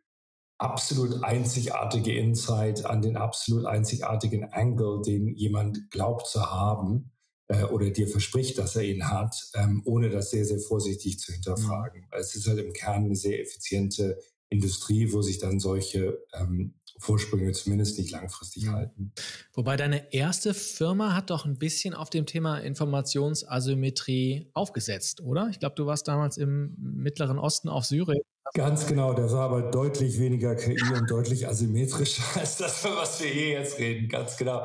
S2: absolut einzigartige Insight, an den absolut einzigartigen Angle, den jemand glaubt zu haben äh, oder dir verspricht, dass er ihn hat, ähm, ohne das sehr, sehr vorsichtig zu hinterfragen. Mhm. Es ist halt im Kern eine sehr effiziente Industrie, wo sich dann solche ähm, Vorsprünge zumindest nicht langfristig halten.
S1: Wobei deine erste Firma hat doch ein bisschen auf dem Thema Informationsasymmetrie aufgesetzt, oder? Ich glaube, du warst damals im Mittleren Osten auf Syrien.
S2: Ganz genau, der war aber deutlich weniger KI und deutlich asymmetrischer als das, was wir hier jetzt reden. Ganz genau.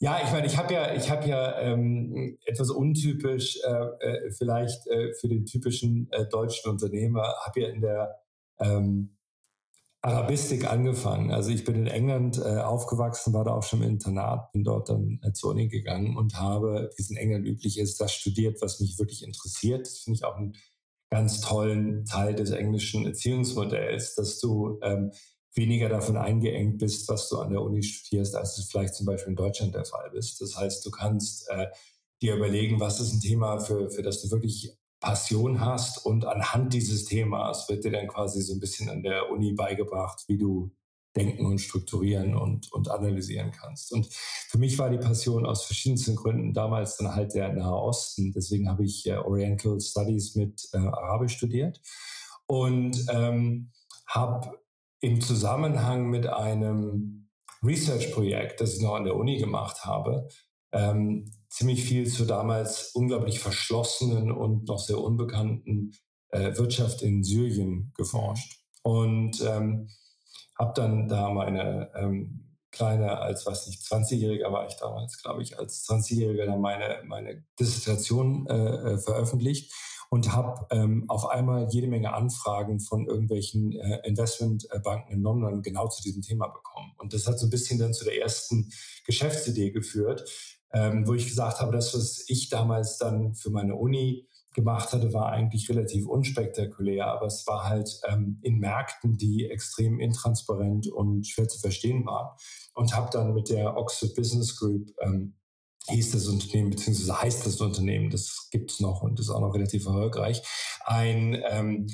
S2: Ja, ich meine, ich habe ja, ich habe ja ähm, etwas untypisch äh, äh, vielleicht äh, für den typischen äh, deutschen Unternehmer, habe ja in der ähm, Arabistik angefangen. Also ich bin in England äh, aufgewachsen, war da auch schon im Internat, bin dort dann äh, zur Uni gegangen und habe, wie es in England üblich ist, das studiert, was mich wirklich interessiert. Das finde ich auch einen ganz tollen Teil des englischen Erziehungsmodells, dass du ähm, weniger davon eingeengt bist, was du an der Uni studierst, als es vielleicht zum Beispiel in Deutschland der Fall ist. Das heißt, du kannst äh, dir überlegen, was ist ein Thema, für, für das du wirklich Passion hast und anhand dieses Themas wird dir dann quasi so ein bisschen an der Uni beigebracht, wie du denken und strukturieren und, und analysieren kannst. Und für mich war die Passion aus verschiedensten Gründen damals dann halt der Nahe Osten. Deswegen habe ich äh, Oriental Studies mit äh, Arabisch studiert und ähm, habe im Zusammenhang mit einem Research-Projekt, das ich noch an der Uni gemacht habe, ähm, ziemlich viel zur damals unglaublich verschlossenen und noch sehr unbekannten äh, Wirtschaft in Syrien geforscht. Und ähm, habe dann da meine ähm, kleine, als was nicht, 20-Jähriger war ich damals, glaube ich, als 20-Jähriger dann meine, meine Dissertation äh, äh, veröffentlicht und habe ähm, auf einmal jede Menge Anfragen von irgendwelchen äh, Investmentbanken in London genau zu diesem Thema bekommen. Und das hat so ein bisschen dann zu der ersten Geschäftsidee geführt, ähm, wo ich gesagt habe, das, was ich damals dann für meine Uni gemacht hatte, war eigentlich relativ unspektakulär, aber es war halt ähm, in Märkten, die extrem intransparent und schwer zu verstehen waren. Und habe dann mit der Oxford Business Group ähm, hieß das Unternehmen, beziehungsweise heißt das Unternehmen, das gibt es noch und ist auch noch relativ erfolgreich, ein ähm,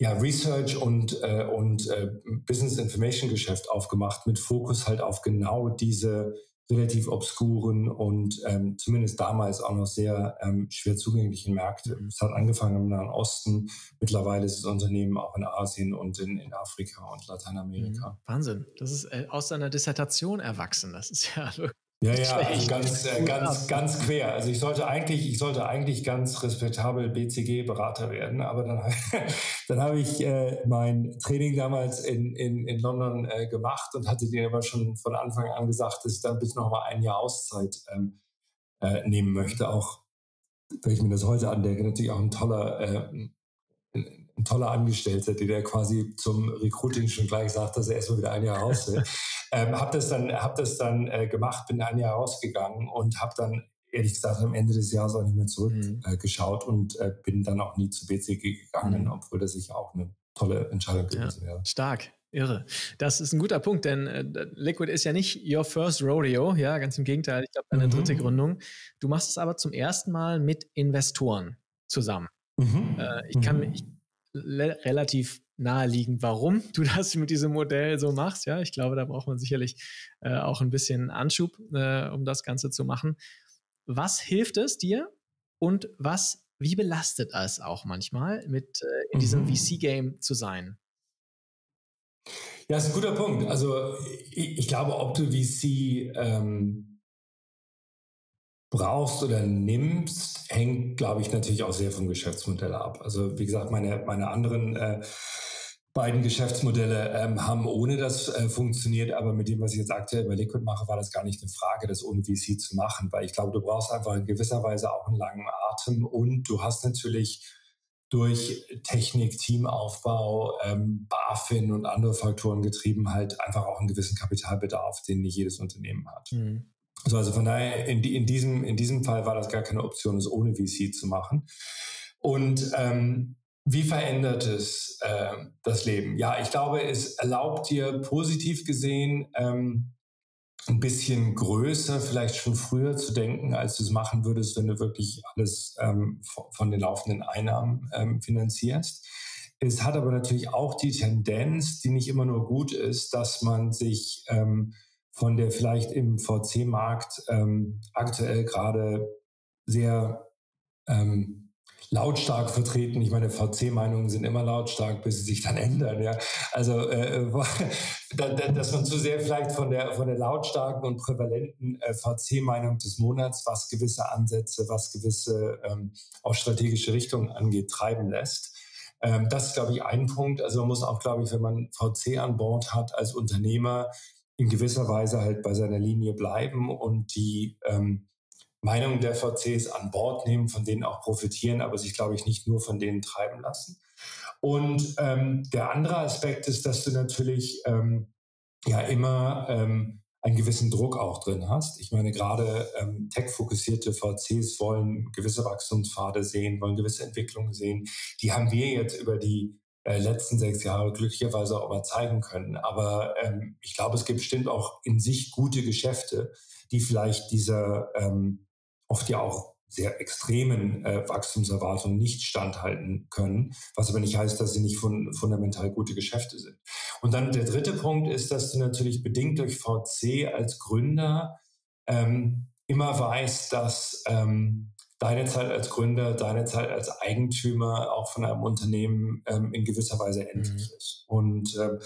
S2: ja, Research und, äh, und äh, Business Information Geschäft aufgemacht mit Fokus halt auf genau diese relativ obskuren und ähm, zumindest damals auch noch sehr ähm, schwer zugänglichen Märkte. Es hat angefangen im Nahen Osten, mittlerweile ist das Unternehmen auch in Asien und in, in Afrika und Lateinamerika.
S1: Mhm. Wahnsinn, das ist äh, aus seiner Dissertation erwachsen, das ist ja
S2: ja, ja, also ganz, äh, ganz, ganz quer. Also ich sollte eigentlich, ich sollte eigentlich ganz respektabel BCG-Berater werden, aber dann, dann habe ich äh, mein Training damals in, in, in London äh, gemacht und hatte dir aber schon von Anfang an gesagt, dass ich dann bis noch mal ein Jahr Auszeit ähm, äh, nehmen möchte. Auch wenn ich mir das heute andenke, natürlich auch ein toller, äh, ein toller Angestellter, der quasi zum Recruiting schon gleich sagt, dass er erstmal wieder ein Jahr raus will. ähm, habe das dann, hab das dann äh, gemacht, bin ein Jahr rausgegangen und habe dann ehrlich gesagt am Ende des Jahres auch nicht mehr zurückgeschaut mhm. äh, und äh, bin dann auch nie zu BCG gegangen, mhm. obwohl das sicher auch eine tolle Entscheidung gewesen ja, wäre.
S1: Stark. Irre. Das ist ein guter Punkt, denn äh, Liquid ist ja nicht your first rodeo, ja, ganz im Gegenteil. Ich glaube, deine mhm. dritte Gründung. Du machst es aber zum ersten Mal mit Investoren zusammen. Mhm. Äh, ich kann mich relativ naheliegend, warum du das mit diesem Modell so machst. Ja, ich glaube, da braucht man sicherlich äh, auch ein bisschen Anschub, äh, um das Ganze zu machen. Was hilft es dir und was, wie belastet es auch manchmal, mit äh, in diesem mhm. VC-Game zu sein?
S2: Ja, ist ein guter Punkt. Also ich, ich glaube, ob du VC ähm, brauchst oder nimmst, hängt, glaube ich, natürlich auch sehr vom Geschäftsmodell ab. Also wie gesagt, meine, meine anderen äh, beiden Geschäftsmodelle ähm, haben ohne das äh, funktioniert, aber mit dem, was ich jetzt aktuell bei Liquid mache, war das gar nicht eine Frage, das ohne VC zu machen, weil ich glaube, du brauchst einfach in gewisser Weise auch einen langen Atem und du hast natürlich durch Technik, Teamaufbau, ähm, BaFin und andere Faktoren getrieben halt einfach auch einen gewissen Kapitalbedarf, den nicht jedes Unternehmen hat. Mhm. So, also von daher, in, in, diesem, in diesem Fall war das gar keine Option, es ohne VC zu machen. Und ähm, wie verändert es äh, das Leben? Ja, ich glaube, es erlaubt dir positiv gesehen ähm, ein bisschen größer, vielleicht schon früher zu denken, als du es machen würdest, wenn du wirklich alles ähm, von den laufenden Einnahmen ähm, finanzierst. Es hat aber natürlich auch die Tendenz, die nicht immer nur gut ist, dass man sich ähm, von der vielleicht im VC-Markt ähm, aktuell gerade sehr ähm, lautstark vertreten. Ich meine, VC-Meinungen sind immer lautstark, bis sie sich dann ändern. Ja, also äh, dass man zu sehr vielleicht von der von der lautstarken und prävalenten äh, VC-Meinung des Monats, was gewisse Ansätze, was gewisse ähm, auch strategische Richtungen angeht, treiben lässt. Ähm, das ist, glaube ich, ein Punkt. Also man muss auch, glaube ich, wenn man VC an Bord hat als Unternehmer, in gewisser Weise halt bei seiner Linie bleiben und die ähm, Meinung der VCs an Bord nehmen, von denen auch profitieren, aber sich, glaube ich, nicht nur von denen treiben lassen. Und ähm, der andere Aspekt ist, dass du natürlich ähm, ja immer ähm, einen gewissen Druck auch drin hast. Ich meine, gerade ähm, tech-fokussierte VCs wollen gewisse Wachstumspfade sehen, wollen gewisse Entwicklungen sehen. Die haben wir jetzt über die äh, letzten sechs Jahre glücklicherweise auch mal zeigen können. Aber ähm, ich glaube, es gibt bestimmt auch in sich gute Geschäfte, die vielleicht dieser ähm, oft ja auch sehr extremen äh, Wachstumserwartungen nicht standhalten können, was aber nicht heißt, dass sie nicht fun fundamental gute Geschäfte sind. Und dann der dritte Punkt ist, dass du natürlich bedingt durch VC als Gründer ähm, immer weißt, dass ähm, deine Zeit als Gründer, deine Zeit als Eigentümer auch von einem Unternehmen ähm, in gewisser Weise endlich mhm. ist. Und ähm,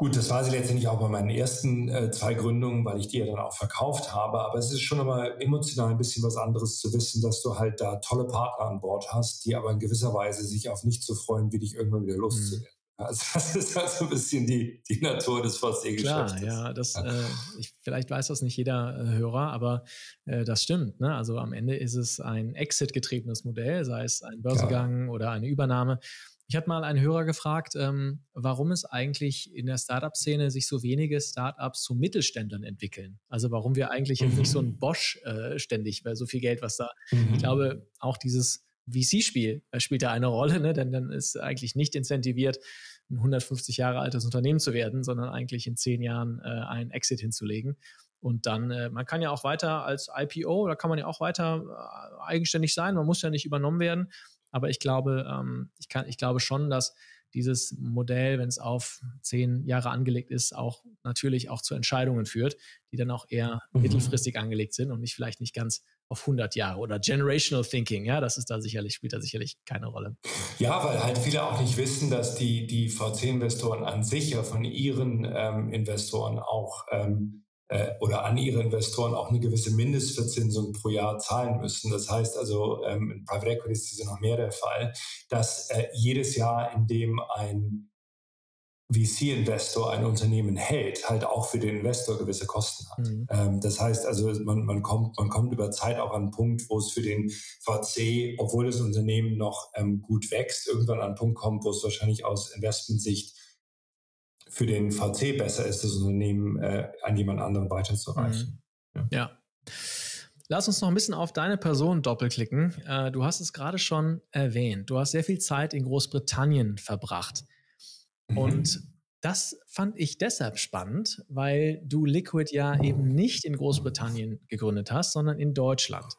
S2: Gut, das war sie letztendlich auch bei meinen ersten äh, zwei Gründungen, weil ich die ja dann auch verkauft habe. Aber es ist schon immer emotional ein bisschen was anderes zu wissen, dass du halt da tolle Partner an Bord hast, die aber in gewisser Weise sich auf nicht zu freuen, wie dich irgendwann wieder loszuwerden. Mhm. Also das ist also ein bisschen die, die Natur des VC-Geschäftes.
S1: Klar, ja, das, Äh, ich, vielleicht weiß das nicht jeder äh, Hörer, aber äh, das stimmt. Ne? Also am Ende ist es ein Exit-getriebenes Modell, sei es ein Börsengang ja. oder eine Übernahme. Ich hatte mal einen Hörer gefragt, ähm, warum es eigentlich in der Startup-Szene sich so wenige Startups zu Mittelständlern entwickeln. Also warum wir eigentlich mhm. jetzt nicht so ein mhm. Bosch äh, ständig, weil so viel Geld, was da. Mhm. Ich glaube, auch dieses VC-Spiel äh, spielt da eine Rolle, ne? denn dann ist eigentlich nicht incentiviert, ein 150 Jahre altes Unternehmen zu werden, sondern eigentlich in zehn Jahren äh, einen Exit hinzulegen. Und dann, äh, man kann ja auch weiter als IPO, da kann man ja auch weiter äh, eigenständig sein, man muss ja nicht übernommen werden. Aber ich glaube, ähm, ich, kann, ich glaube schon, dass dieses Modell, wenn es auf zehn Jahre angelegt ist, auch natürlich auch zu Entscheidungen führt, die dann auch eher mhm. mittelfristig angelegt sind und nicht vielleicht nicht ganz auf 100 Jahre oder generational thinking, ja, das ist da sicherlich, spielt da sicherlich keine Rolle.
S2: Ja, weil halt viele auch nicht wissen, dass die, die VC-Investoren an sich ja von ihren ähm, Investoren auch ähm, äh, oder an ihre Investoren auch eine gewisse Mindestverzinsung pro Jahr zahlen müssen. Das heißt also, ähm, in Private Equity ist das ja noch mehr der Fall, dass äh, jedes Jahr, in dem ein VC-Investor ein Unternehmen hält, halt auch für den Investor gewisse Kosten hat. Mhm. Ähm, das heißt also, man, man, kommt, man kommt über Zeit auch an einen Punkt, wo es für den VC, obwohl das Unternehmen noch ähm, gut wächst, irgendwann an einen Punkt kommt, wo es wahrscheinlich aus Investmentsicht für den VC besser ist, das Unternehmen äh, an jemand anderen weiterzureichen.
S1: Mhm. Ja. ja. Lass uns noch ein bisschen auf deine Person doppelklicken. Äh, du hast es gerade schon erwähnt. Du hast sehr viel Zeit in Großbritannien verbracht. Mhm. Und das fand ich deshalb spannend, weil du Liquid ja eben nicht in Großbritannien gegründet hast, sondern in Deutschland.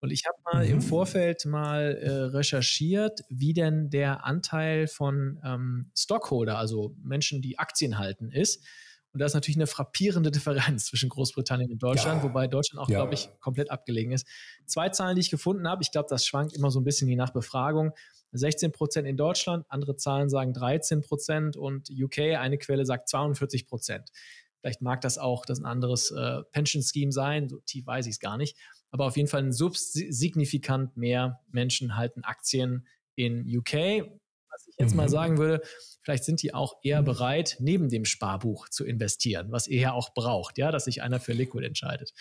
S1: Und ich habe mal mhm. im Vorfeld mal äh, recherchiert, wie denn der Anteil von ähm, Stockholder, also Menschen, die Aktien halten, ist. Und da ist natürlich eine frappierende Differenz zwischen Großbritannien und Deutschland, ja. wobei Deutschland auch, ja. glaube ich, komplett abgelegen ist. Zwei Zahlen, die ich gefunden habe, ich glaube, das schwankt immer so ein bisschen je nach Befragung. 16 Prozent in Deutschland, andere Zahlen sagen 13 Prozent und UK, eine Quelle sagt 42 Prozent. Vielleicht mag das auch das ein anderes äh, Pension Scheme sein, so tief weiß ich es gar nicht aber auf jeden Fall signifikant mehr Menschen halten Aktien in UK. Was ich jetzt mhm. mal sagen würde, vielleicht sind die auch eher bereit, neben dem Sparbuch zu investieren, was ihr ja auch braucht, ja, dass sich einer für Liquid entscheidet.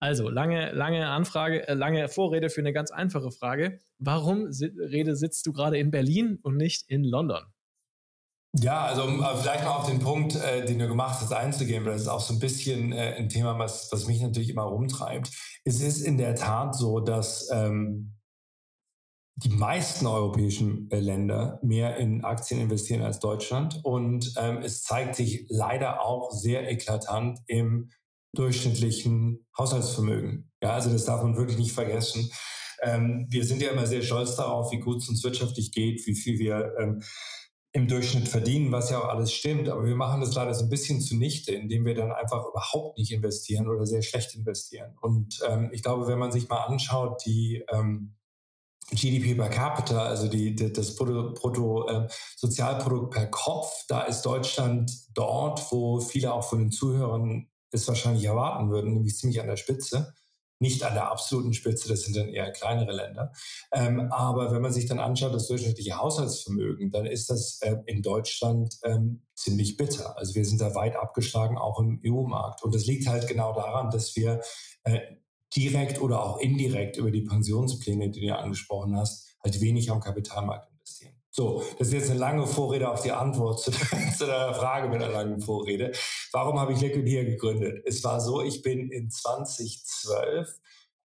S1: Also, lange, lange Anfrage, äh, lange Vorrede für eine ganz einfache Frage. Warum Rede sitzt du gerade in Berlin und nicht in London?
S2: Ja, also um äh, vielleicht mal auf den Punkt, äh, den du gemacht hast, einzugehen, weil das ist auch so ein bisschen äh, ein Thema, was, was mich natürlich immer rumtreibt. Es ist in der Tat so, dass ähm, die meisten europäischen äh, Länder mehr in Aktien investieren als Deutschland und ähm, es zeigt sich leider auch sehr eklatant im durchschnittlichen Haushaltsvermögen. Ja, also das darf man wirklich nicht vergessen. Ähm, wir sind ja immer sehr stolz darauf, wie gut es uns wirtschaftlich geht, wie viel wir ähm, im Durchschnitt verdienen, was ja auch alles stimmt. Aber wir machen das leider so ein bisschen zunichte, indem wir dann einfach überhaupt nicht investieren oder sehr schlecht investieren. Und ähm, ich glaube, wenn man sich mal anschaut, die ähm, GDP per capita, also die, die das Bruttosozialprodukt äh, per Kopf, da ist Deutschland dort, wo viele auch von den Zuhörern es wahrscheinlich erwarten würden, nämlich ziemlich an der Spitze nicht an der absoluten Spitze, das sind dann eher kleinere Länder. Ähm, aber wenn man sich dann anschaut, das durchschnittliche Haushaltsvermögen, dann ist das äh, in Deutschland ähm, ziemlich bitter. Also wir sind da weit abgeschlagen, auch im EU-Markt. Und das liegt halt genau daran, dass wir äh, direkt oder auch indirekt über die Pensionspläne, die du angesprochen hast, halt wenig am Kapitalmarkt. So, das ist jetzt eine lange Vorrede auf die Antwort zu, zu deiner Frage mit einer langen Vorrede. Warum habe ich Liquid hier gegründet? Es war so, ich bin in 2012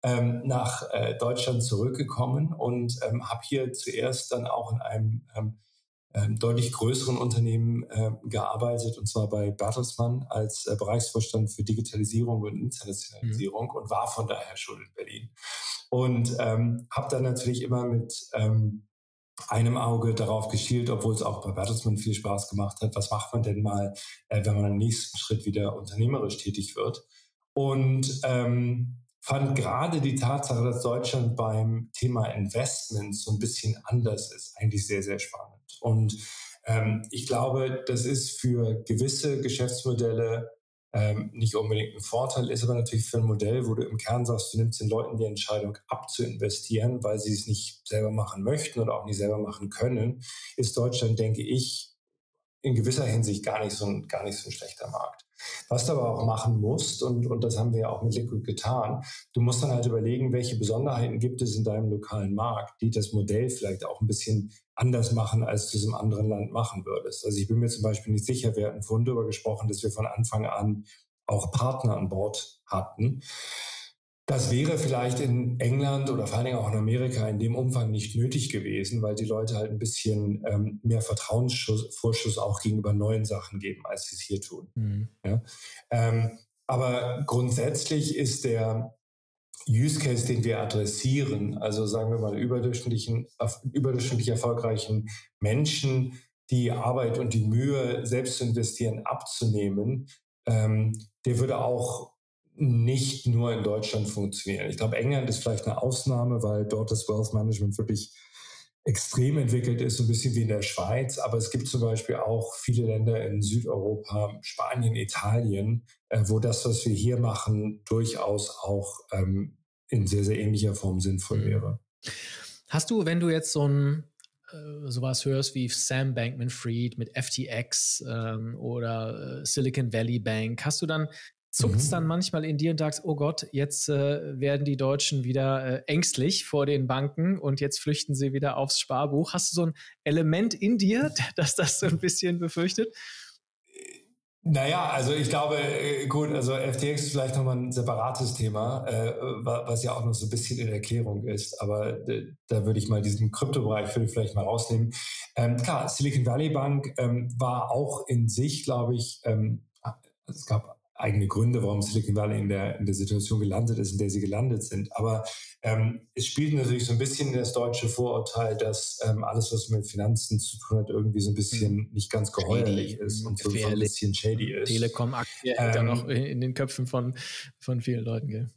S2: ähm, nach äh, Deutschland zurückgekommen und ähm, habe hier zuerst dann auch in einem ähm, ähm, deutlich größeren Unternehmen äh, gearbeitet, und zwar bei Bertelsmann als äh, Bereichsvorstand für Digitalisierung und Internationalisierung mhm. und war von daher schon in Berlin. Und ähm, habe dann natürlich immer mit ähm, einem Auge darauf geschielt, obwohl es auch bei Bertelsmann viel Spaß gemacht hat. Was macht man denn mal, äh, wenn man im nächsten Schritt wieder unternehmerisch tätig wird? Und ähm, fand gerade die Tatsache, dass Deutschland beim Thema Investments so ein bisschen anders ist, eigentlich sehr, sehr spannend. Und Ähm, ich glaube, das ist für gewisse Geschäftsmodelle ähm, nicht unbedingt ein Vorteil, ist aber natürlich für ein Modell, wo du im Kern sagst, du nimmst den Leuten die Entscheidung abzuinvestieren, weil sie es nicht selber machen möchten oder auch nicht selber machen können, ist Deutschland, denke ich, in gewisser Hinsicht gar nicht so ein, gar nicht so ein schlechter Markt. Was du aber auch machen musst, und, und das haben wir ja auch mit Liquid getan, du musst dann halt überlegen, welche Besonderheiten gibt es in deinem lokalen Markt, die das Modell vielleicht auch ein bisschen anders machen, als du es im anderen Land machen würdest. Also ich bin mir zum Beispiel nicht sicher, wir hatten vorhin darüber gesprochen, dass wir von Anfang an auch Partner an Bord hatten. Das wäre vielleicht in England oder vor allen Dingen auch in Amerika in dem Umfang nicht nötig gewesen, weil die Leute halt ein bisschen ähm, mehr Vertrauensvorschuss auch gegenüber neuen Sachen geben, als sie es hier tun. Mhm. Ja? Ähm, aber grundsätzlich ist der Use Case, den wir adressieren, also sagen wir mal überdurchschnittlichen, überdurchschnittlich erfolgreichen Menschen, die Arbeit und die Mühe, selbst zu investieren, abzunehmen, ähm, der würde auch nicht nur in Deutschland funktionieren. Ich glaube, England ist vielleicht eine Ausnahme, weil dort das Wealth Management wirklich extrem entwickelt ist, ein bisschen wie in der Schweiz. Aber es gibt zum Beispiel auch viele Länder in Südeuropa, Spanien, Italien, äh, wo das, was wir hier machen, durchaus auch ähm, in sehr, sehr ähnlicher Form sinnvoll mhm. wäre.
S1: Hast du, wenn du jetzt so ein äh, sowas hörst wie Sam Bankman Fried mit FTX ähm, oder äh, Silicon Valley Bank, hast du dann zuckt es mhm. dann manchmal in dir und sagst, oh Gott, jetzt äh, werden die Deutschen wieder äh, ängstlich vor den Banken und jetzt flüchten sie wieder aufs Sparbuch. Hast du so ein Element in dir, das das so ein bisschen befürchtet?
S2: Naja, also ich glaube, äh, gut, also FTX ist vielleicht nochmal ein separates Thema, äh, was ja auch noch so ein bisschen in Erklärung ist, aber da würde ich mal diesen Kryptobereich vielleicht mal rausnehmen. Ähm, klar, Silicon Valley Bank ähm, war auch in sich, glaube ich, ähm, es gab eigene Gründe, warum Silicon Valley in der, in der Situation gelandet ist, in der sie gelandet sind. Aber ähm, es spielt natürlich so ein bisschen das deutsche Vorurteil, dass ähm, alles, was mit Finanzen zu tun hat, irgendwie so ein bisschen hm. nicht ganz geheuerlich shady, ist und so, so, ein bisschen shady ist.
S1: Telekom-Aktie ähm, ja noch in den Köpfen von, von vielen Leuten, gell?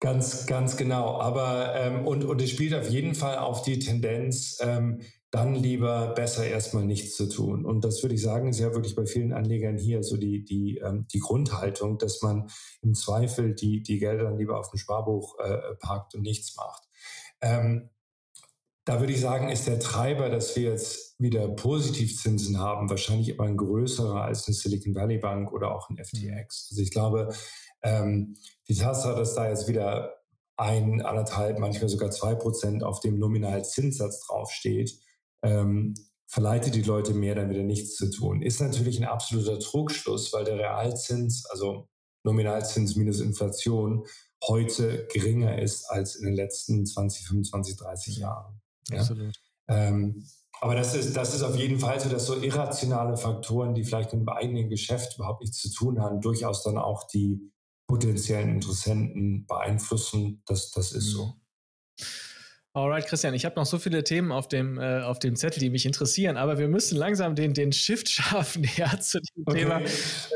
S2: Ganz, ganz genau. Aber ähm, und, und es spielt auf jeden Fall auf die Tendenz, ähm, dann lieber besser erstmal nichts zu tun. Und das würde ich sagen, ist ja wirklich bei vielen Anlegern hier so die, die, ähm, die Grundhaltung, dass man im Zweifel die, die Gelder dann lieber auf dem Sparbuch äh, parkt und nichts macht. Ähm, da würde ich sagen, ist der Treiber, dass wir jetzt wieder Positivzinsen haben, wahrscheinlich aber ein größerer als eine Silicon Valley Bank oder auch ein FTX. Also ich glaube, ähm, die Tatsache, dass da jetzt wieder ein, anderthalb, manchmal sogar zwei Prozent auf dem Nominalzinssatz draufsteht, ähm, verleitet die Leute mehr, dann wieder nichts zu tun. Ist natürlich ein absoluter Trugschluss, weil der Realzins, also Nominalzins minus Inflation, heute geringer ist als in den letzten 20, 25, 30 Jahren. Ja? Absolut. Ähm, aber das ist, das ist auf jeden Fall so, dass so irrationale Faktoren, die vielleicht mit dem eigenen Geschäft überhaupt nichts zu tun haben, durchaus dann auch die potenziellen Interessenten beeinflussen. Das, das ist so.
S1: Alright, Christian, ich habe noch so viele Themen auf dem, äh, auf dem Zettel, die mich interessieren, aber wir müssen langsam den, den Shift schaffen ja, zu dem okay. Thema,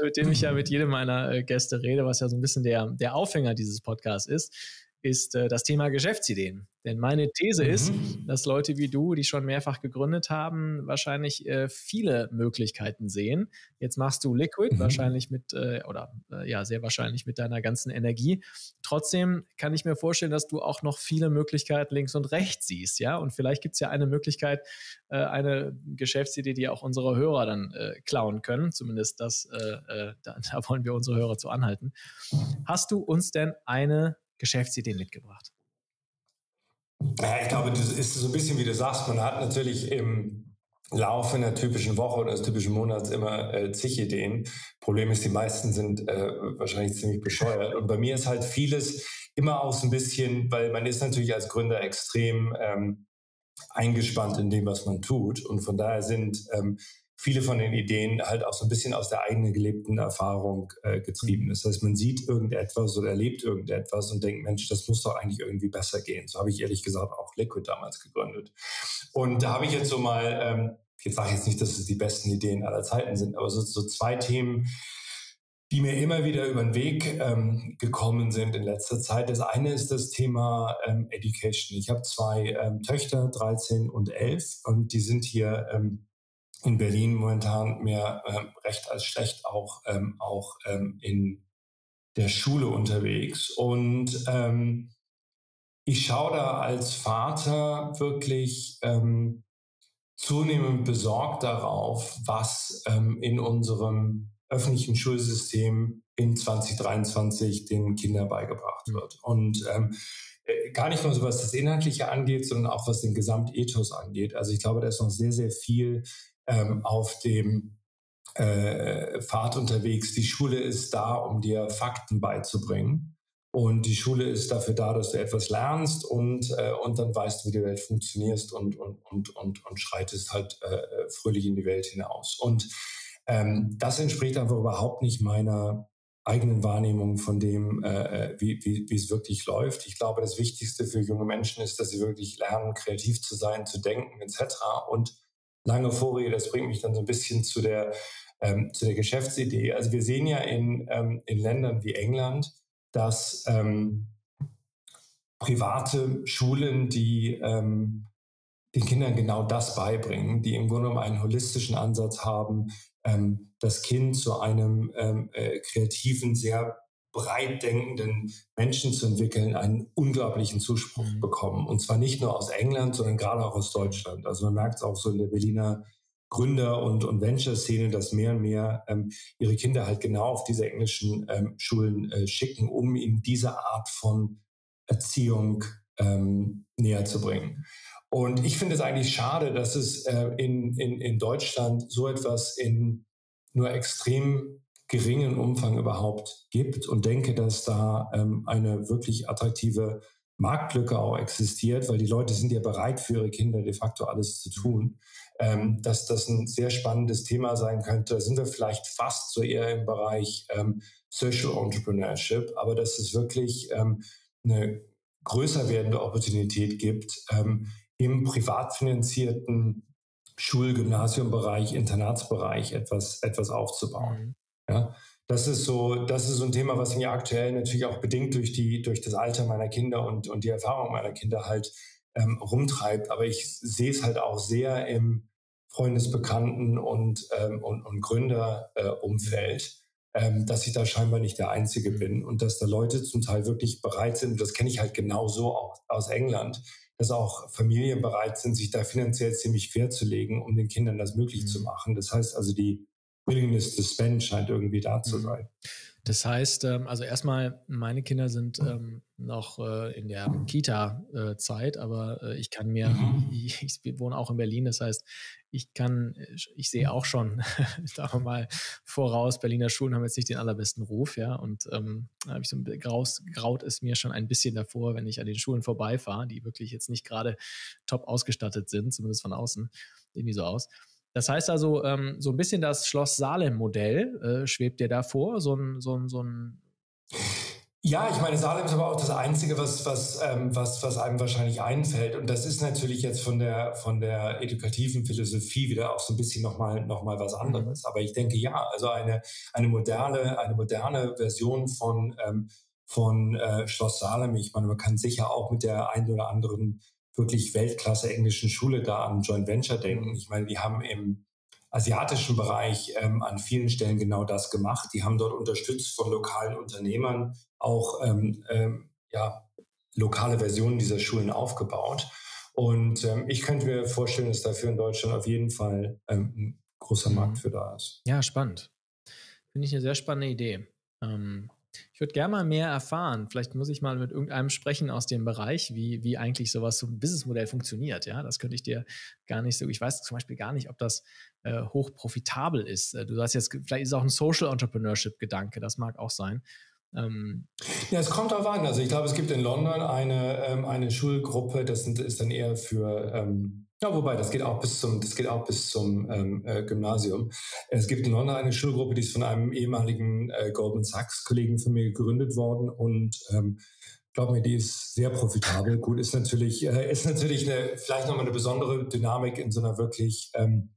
S1: mit dem ich ja mit jedem meiner äh, Gäste rede, was ja so ein bisschen der, der Aufhänger dieses Podcasts ist ist äh, das Thema Geschäftsideen. Denn meine These mhm. ist, dass Leute wie du, die schon mehrfach gegründet haben, wahrscheinlich äh, viele Möglichkeiten sehen. Jetzt machst du Liquid, mhm. wahrscheinlich mit, äh, oder äh, ja, sehr wahrscheinlich mit deiner ganzen Energie. Trotzdem kann ich mir vorstellen, dass du auch noch viele Möglichkeiten links und rechts siehst, ja. Und vielleicht gibt es ja eine Möglichkeit, äh, eine Geschäftsidee, die auch unsere Hörer dann äh, klauen können. Zumindest das, da, da wollen wir unsere Hörer zu anhalten. Hast du uns denn eine Geschäftsideen mitgebracht?
S2: Ja, ich glaube, das ist so ein bisschen, wie du sagst, man hat natürlich im Laufe einer typischen Woche oder des typischen Monats immer äh, zig Ideen. Problem ist, die meisten sind äh, wahrscheinlich ziemlich bescheuert. Und bei mir ist halt vieles immer auch so ein bisschen, weil man ist natürlich als Gründer extrem ähm, eingespannt in dem, was man tut. Und von daher sind ähm, viele von den Ideen halt auch so ein bisschen aus der eigenen gelebten Erfahrung äh, getrieben. Das heißt, man sieht irgendetwas oder erlebt irgendetwas und denkt, Mensch, das muss doch eigentlich irgendwie besser gehen. So habe ich ehrlich gesagt auch Liquid damals gegründet. Und da habe ich jetzt so mal, ähm, jetzt sage ich jetzt nicht, dass es die besten Ideen aller Zeiten sind, aber so, so zwei Themen, die mir immer wieder über den Weg ähm, gekommen sind in letzter Zeit. Das eine ist das Thema ähm, Education. Ich habe zwei ähm, Töchter, 13 und 11, und die sind hier ähm, in Berlin momentan mehr ähm, recht als schlecht auch, ähm, auch ähm, in der Schule unterwegs. Und ähm, ich schaue da als Vater wirklich ähm, zunehmend besorgt darauf, was ähm, in unserem öffentlichen Schulsystem in 2023 den Kindern beigebracht hm. wird. Und ähm, äh, gar nicht nur so, was das Inhaltliche angeht, sondern auch was den Gesamtethos angeht. Also ich glaube, da ist noch sehr, sehr viel ähm, auf dem äh, Pfad unterwegs. Die Schule ist da, um dir Fakten beizubringen. Und die Schule ist dafür da, dass du etwas lernst und, äh, und dann weißt, wie die Welt funktioniert und, und, und, und, und schreitest halt äh, fröhlich in die Welt hinaus. Und ähm, das entspricht einfach überhaupt nicht meiner eigenen Wahrnehmung von dem, äh, wie, wie, wie es wirklich läuft. Ich glaube, das Wichtigste für junge Menschen ist, dass sie wirklich lernen, kreativ zu sein, zu denken etc. Und lange Vorrede, das bringt mich dann so ein bisschen zu der, ähm, zu der Geschäftsidee. Also wir sehen ja in, ähm, in Ländern wie England, dass ähm, private Schulen, die ähm, den Kindern genau das beibringen, die im Grunde genommen einen holistischen Ansatz haben, ähm, das Kind zu einem ähm, äh, kreativen, sehr breit denkenden Menschen zu entwickeln, einen unglaublichen Zuspruch mhm. bekommen. Und zwar nicht nur aus England, sondern gerade auch aus Deutschland. Also man merkt es auch so in der Berliner Gründer- und, und Venture-Szene, dass mehr und mehr ähm, ihre Kinder halt genau auf diese englischen ähm, Schulen äh, schicken, um ihnen diese Art von Erziehung ähm, näher zu bringen. Und ich finde es eigentlich schade, dass es äh, in, in, in Deutschland so etwas in nur extrem geringen Umfang überhaupt gibt und denke, dass da ähm, eine wirklich attraktive Marktlücke auch existiert, weil die Leute sind ja bereit für ihre Kinder de facto alles zu tun, ähm, dass das ein sehr spannendes Thema sein könnte. Da sind wir vielleicht fast so eher im Bereich ähm, Social Entrepreneurship, aber dass es wirklich ähm, eine größer werdende Opportunität gibt, ähm, im privat finanzierten Schul-, Gymnasiumbereich, Internatsbereich etwas, etwas aufzubauen. Ja, das ist so, das ist so ein Thema, was mich aktuell natürlich auch bedingt durch die, durch das Alter meiner Kinder und, und die Erfahrung meiner Kinder halt ähm, rumtreibt. Aber ich sehe es halt auch sehr im Freundesbekannten und, ähm, und, und Gründerumfeld, äh, ähm, dass ich da scheinbar nicht der Einzige mhm. bin und dass da Leute zum Teil wirklich bereit sind, und das kenne ich halt genauso auch aus England, dass auch Familien bereit sind, sich da finanziell ziemlich quer zu legen, um den Kindern das möglich mhm. zu machen. Das heißt also, die Willingness to spend scheint irgendwie da zu mhm. sein.
S1: Das heißt, ähm, also erstmal, meine Kinder sind ähm, noch äh, in der Kita-Zeit, aber äh, ich kann mir, mhm. ich, ich, wohne auch in Berlin, das heißt, ich kann, ich sehe auch schon, sagen wir mal, voraus, Berliner Schulen haben jetzt nicht den allerbesten Ruf, ja, und ähm, habe ich so ein graus, graut es mir schon ein bisschen davor, wenn ich an den Schulen vorbeifahre, die wirklich jetzt nicht gerade top ausgestattet sind, zumindest von außen, irgendwie so aus. Das heißt also, ähm, so ein bisschen das Schloss Salem-Modell äh, schwebt dir da vor, so ein, so ein, so ein
S2: ja, ich meine, Salem ist aber auch das Einzige, was, was, ähm, was, was einem wahrscheinlich einfällt. Und das ist natürlich jetzt von der, von der edukativen Philosophie wieder auch so ein bisschen nochmal noch mal was anderes. Mhm. Aber ich denke, ja, also eine, eine moderne, eine moderne Version von, ähm, von äh, Schloss Salem. Ich meine, man kann sicher auch mit der einen oder anderen wirklich Weltklasse englischen Schule da an Joint Venture denken. Ich meine, die haben im asiatischen Bereich ähm, an vielen Stellen genau das gemacht. Die haben dort unterstützt von lokalen Unternehmern auch ähm, ähm, ja, lokale Versionen dieser Schulen aufgebaut. Und ähm, ich könnte mir vorstellen, dass dafür in Deutschland auf jeden Fall ähm, ein großer mhm. Markt für da ist.
S1: Ja, spannend. Finde ich eine sehr spannende Idee. Ähm, ich würde gerne mal mehr erfahren. Vielleicht muss ich mal mit irgendeinem sprechen aus dem Bereich, wie, wie eigentlich sowas, so ein Businessmodell funktioniert. Ja, das könnte ich dir gar nicht so. Ich weiß zum Beispiel gar nicht, ob das äh, hoch profitabel ist. Äh, du sagst jetzt, vielleicht ist es auch ein Social Entrepreneurship-Gedanke. Das mag auch sein.
S2: Ähm, ja, es kommt darauf an. Also ich glaube, es gibt in London eine, ähm, eine Schulgruppe, das sind, ist dann eher für ähm, ja, wobei, das geht auch bis zum, das geht auch bis zum ähm, äh, Gymnasium. Es gibt in London eine Schulgruppe, die ist von einem ehemaligen äh, Goldman Sachs-Kollegen von mir gegründet worden und ähm, glaub mir, die ist sehr profitabel. Gut, ist natürlich, äh, ist natürlich eine, vielleicht nochmal eine besondere Dynamik in so einer wirklich ähm,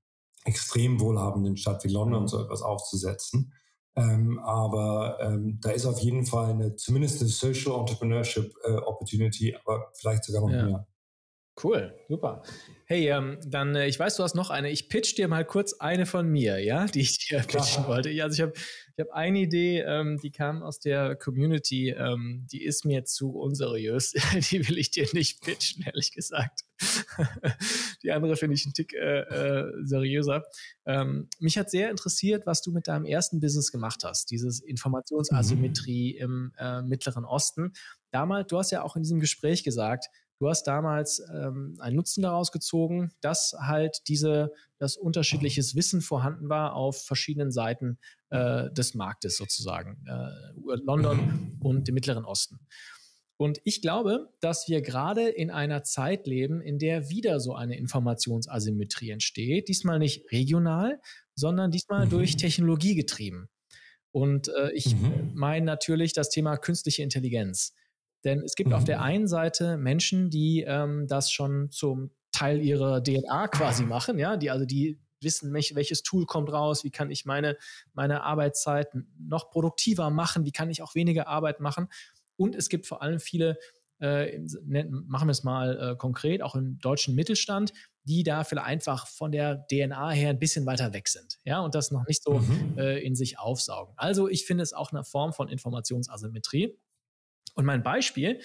S2: extrem wohlhabenden Stadt wie London so etwas aufzusetzen. Ähm, aber ähm, da ist auf jeden Fall eine, zumindest eine Social Entrepreneurship äh, Opportunity, aber vielleicht sogar noch ja. mehr.
S1: Cool, super. Hey, ähm, dann, äh, ich weiß, du hast noch eine. Ich pitch dir mal kurz eine von mir, ja, die ich dir pitchen wollte. Ja, also ich habe ich hab eine Idee, ähm, die kam aus der Community, ähm, die ist mir zu unseriös. die will ich dir nicht pitchen, ehrlich gesagt. die andere finde ich einen Tick äh, äh, seriöser. Ähm, mich hat sehr interessiert, was du mit deinem ersten Business gemacht hast, dieses Informationsasymmetrie mhm. im äh, Mittleren Osten. Damals, du hast ja auch in diesem Gespräch gesagt, Du hast damals ähm, einen Nutzen daraus gezogen, dass halt diese, dass unterschiedliches Wissen vorhanden war auf verschiedenen Seiten äh, des Marktes sozusagen, äh, London und dem Mittleren Osten. Und ich glaube, dass wir gerade in einer Zeit leben, in der wieder so eine Informationsasymmetrie entsteht. Diesmal nicht regional, sondern diesmal mhm. durch Technologie getrieben. Und äh, ich mhm. meine natürlich das Thema künstliche Intelligenz. Denn es gibt mhm. auf der einen Seite Menschen, die ähm, das schon zum Teil ihrer DNA quasi machen, ja, die also die wissen, welches Tool kommt raus, wie kann ich meine, meine Arbeitszeit noch produktiver machen, wie kann ich auch weniger Arbeit machen. Und es gibt vor allem viele, äh, machen wir es mal äh, konkret, auch im deutschen Mittelstand, die da vielleicht einfach von der DNA her ein bisschen weiter weg sind, ja, und das noch nicht so mhm. äh, in sich aufsaugen. Also ich finde es auch eine Form von Informationsasymmetrie. Und mein Beispiel,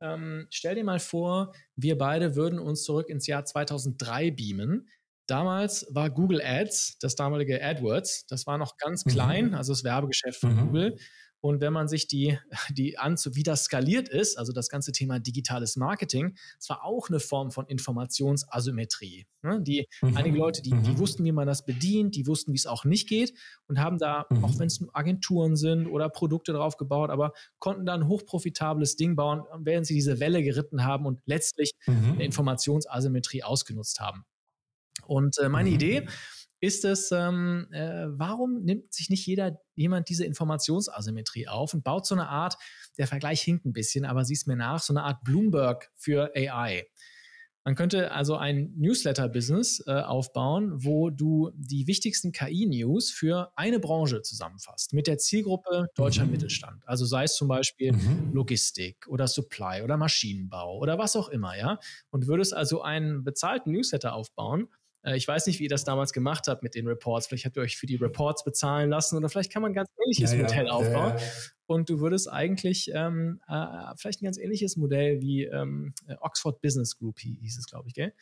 S1: ähm, stell dir mal vor, wir beide würden uns zurück ins Jahr 2003 beamen. Damals war Google Ads, das damalige AdWords, das war noch ganz mhm. klein, also das Werbegeschäft von mhm. Google. Und wenn man sich die, die an, wie das skaliert ist, also das ganze Thema digitales Marketing, das war auch eine Form von Informationsasymmetrie. Ne? Die, mhm. Einige Leute, die, die mhm. wussten, wie man das bedient, die wussten, wie es auch nicht geht und haben da, mhm. auch wenn es Agenturen sind oder Produkte drauf gebaut, aber konnten da ein hochprofitables Ding bauen, während sie diese Welle geritten haben und letztlich mhm. eine Informationsasymmetrie ausgenutzt haben. Und äh, meine mhm. Idee ist es, ähm, äh, warum nimmt sich nicht jeder jemand diese Informationsasymmetrie auf und baut so eine Art, der Vergleich hinkt ein bisschen, aber siehst mir nach, so eine Art Bloomberg für AI. Man könnte also ein Newsletter-Business äh, aufbauen, wo du die wichtigsten KI-News für eine Branche zusammenfasst, mit der Zielgruppe deutscher mhm. Mittelstand. Also sei es zum Beispiel mhm. Logistik oder Supply oder Maschinenbau oder was auch immer, ja. Und würdest also einen bezahlten Newsletter aufbauen, ich weiß nicht, wie ihr das damals gemacht habt mit den Reports. Vielleicht habt ihr euch für die Reports bezahlen lassen oder vielleicht kann man ein ganz ähnliches ja, Modell ja, aufbauen. Ja, und du würdest eigentlich ähm, äh, vielleicht ein ganz ähnliches Modell wie ähm, Oxford Business Group hieß es, glaube ich, gell?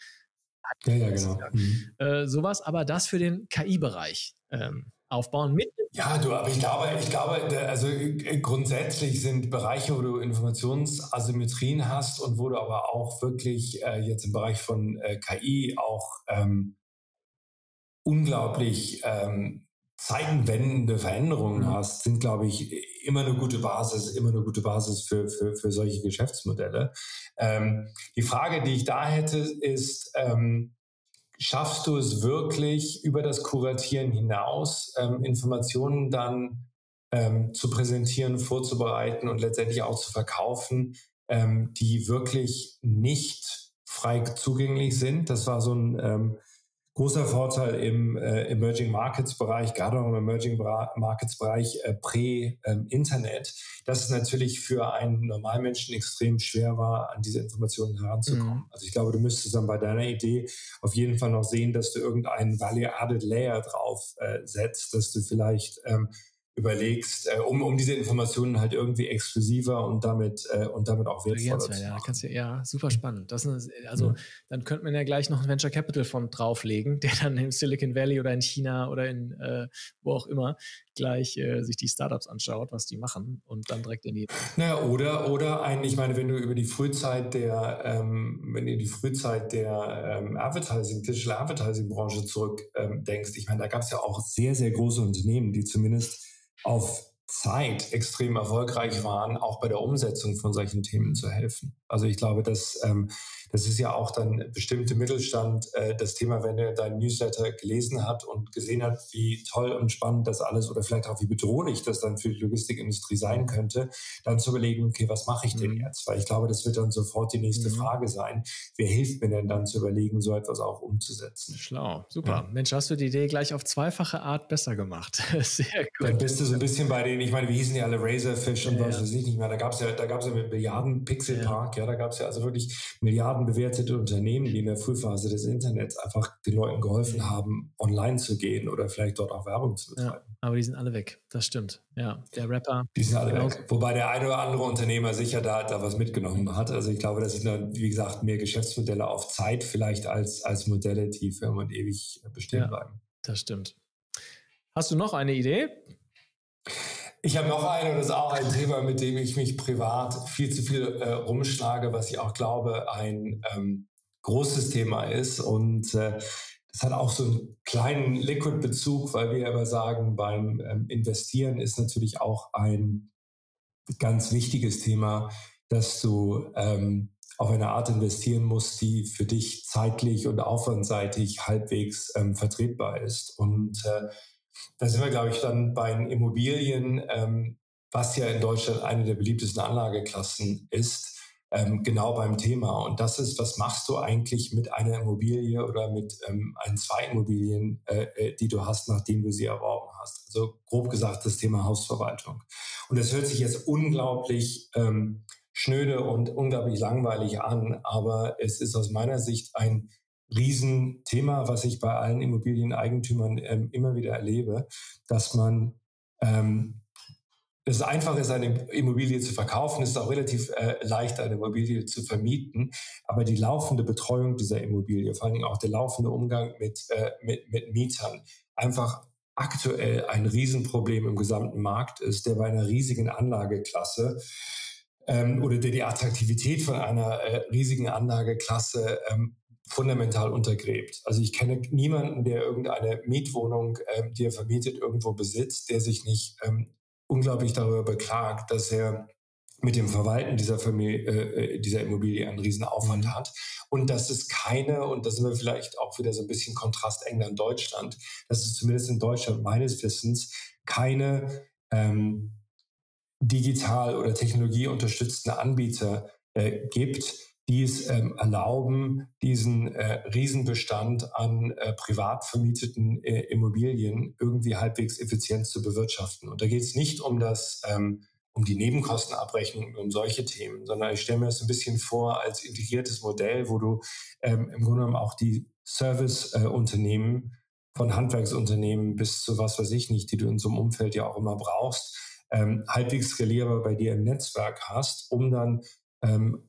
S2: Ja, ja, genau.
S1: Mhm. Äh, sowas, aber das für den KI-Bereich ähm, aufbauen mit.
S2: Ja, du, aber ich glaube, ich glaube, also äh, grundsätzlich sind Bereiche, wo du Informationsasymmetrien hast und wo du aber auch wirklich äh, jetzt im Bereich von äh, KI auch ähm, unglaublich ähm, zeitenwendende Veränderungen mhm. hast, sind, glaube ich, immer eine gute Basis, immer eine gute Basis für, für, für solche Geschäftsmodelle. Ähm, die Frage, die ich da hätte, ist, ähm, schaffst du es wirklich über das Kuratieren hinaus, ähm, Informationen dann ähm, zu präsentieren, vorzubereiten und letztendlich auch zu verkaufen, ähm, die wirklich nicht frei zugänglich sind. Das war so ein ähm, großer Vorteil im äh, Emerging Markets Bereich, gerade auch im Emerging Markets Bereich äh, Prä-Internet, ähm, dass es natürlich für einen Normalmenschen extrem schwer war, an diese Informationen heranzukommen. Mhm. Also ich glaube, du müsstest dann bei deiner Idee auf jeden Fall noch sehen, dass du irgendeinen Value-Added Layer drauf äh, setzt, dass du vielleicht ähm, überlegst, äh, um, um diese Informationen halt irgendwie exklusiver und damit äh, und damit auch wertvoller zu machen.
S1: Ja, kannst du, ja, super spannend. Das ist, also ja. dann könnte man ja gleich noch einen Venture Capital Fond drauflegen, der dann in Silicon Valley oder in China oder in äh, wo auch immer gleich äh, sich die Startups anschaut, was die machen und dann direkt in die.
S2: Naja, oder oder eigentlich, ich meine, wenn du über die Frühzeit der, ähm, wenn du die Frühzeit der ähm, Advertising, Digital Advertising Branche zurück ähm, denkst, ich meine, da gab es ja auch sehr sehr große Unternehmen, die zumindest auf Zeit extrem erfolgreich waren, auch bei der Umsetzung von solchen Themen zu helfen. Also ich glaube, dass ähm, das ist ja auch dann bestimmte Mittelstand äh, das Thema, wenn er deinen Newsletter gelesen hat und gesehen hat, wie toll und spannend das alles oder vielleicht auch wie bedrohlich das dann für die Logistikindustrie sein könnte, dann zu überlegen, okay, was mache ich denn mhm. jetzt? Weil ich glaube, das wird dann sofort die nächste mhm. Frage sein. Wer hilft mir denn dann zu überlegen, so etwas auch umzusetzen?
S1: Schlau, super. Ja. Mensch, hast du die Idee gleich auf zweifache Art besser gemacht. Sehr
S2: gut. Dann bist du so ein bisschen bei den, ich meine, wie hießen die alle Razorfish und ja, was weiß ich nicht mehr. Da gab es ja, da gab es ja mit Milliarden Pixel Park, ja, ja da gab es ja also wirklich Milliarden Milliarden bewertete Unternehmen, die in der Frühphase des Internets einfach den Leuten geholfen haben, online zu gehen oder vielleicht dort auch Werbung zu betreiben.
S1: Ja, aber die sind alle weg, das stimmt. Ja, der Rapper.
S2: Die sind alle genau. weg. Wobei der eine oder andere Unternehmer sicher da, da was mitgenommen hat. Also ich glaube, das sind dann, wie gesagt, mehr Geschäftsmodelle auf Zeit vielleicht als, als Modelle, die für immer und ewig bestehen ja, bleiben.
S1: Das stimmt. Hast du noch eine Idee?
S2: Ich habe noch eine, das ist auch ein Thema, mit dem ich mich privat viel zu viel äh, rumschlage, was ich auch glaube, ein ähm, großes Thema ist. Und äh, das hat auch so einen kleinen Liquid-Bezug, weil wir aber sagen, beim ähm, Investieren ist natürlich auch ein ganz wichtiges Thema, dass du ähm, auf eine Art investieren musst, die für dich zeitlich und aufwandseitig halbwegs ähm, vertretbar ist. Und äh, da sind wir, glaube ich, dann bei den Immobilien, ähm, was ja in Deutschland eine der beliebtesten Anlageklassen ist, ähm, genau beim Thema. Und das ist, was machst du eigentlich mit einer Immobilie oder mit ähm, ein, zwei Immobilien, äh, äh, die du hast, nachdem du sie erworben hast. Also grob gesagt das Thema Hausverwaltung. Und das hört sich jetzt unglaublich ähm, schnöde und unglaublich langweilig an, aber es ist aus meiner Sicht ein Riesenthema, was ich bei allen Immobilieneigentümern ähm, immer wieder erlebe, dass man ähm, es einfach ist, eine Immobilie zu verkaufen, es ist auch relativ äh, leicht, eine Immobilie zu vermieten, aber die laufende Betreuung dieser Immobilie, vor allen Dingen auch der laufende Umgang mit, äh, mit, mit Mietern, einfach aktuell ein Riesenproblem im gesamten Markt ist, der bei einer riesigen Anlageklasse ähm, oder der die Attraktivität von einer äh, riesigen Anlageklasse ähm, fundamental untergräbt. Also ich kenne niemanden, der irgendeine Mietwohnung, ähm, die er vermietet, irgendwo besitzt, der sich nicht ähm, unglaublich darüber beklagt, dass er mit dem Verwalten dieser, Familie, äh, äh dieser Immobilie einen riesen Aufwand mhm. hat. Und dass es keine, und da sind wir vielleicht auch wieder so ein bisschen Kontrast England-Deutschland, dass es zumindest in Deutschland meines Wissens keine ähm, digital oder technologieunterstützten Anbieter äh, gibt, die es ähm, erlauben, diesen äh, Riesenbestand an äh, privat vermieteten äh, Immobilien irgendwie halbwegs effizient zu bewirtschaften. Und da geht es nicht um das, ähm, um die Nebenkostenabrechnung und um solche Themen, sondern ich stelle mir das ein bisschen vor als integriertes Modell, wo du ähm, im Grunde genommen auch die Serviceunternehmen von Handwerksunternehmen bis zu was weiß ich nicht, die du in so einem Umfeld ja auch immer brauchst, ähm, halbwegs skalierbar bei dir im Netzwerk hast, um dann ähm,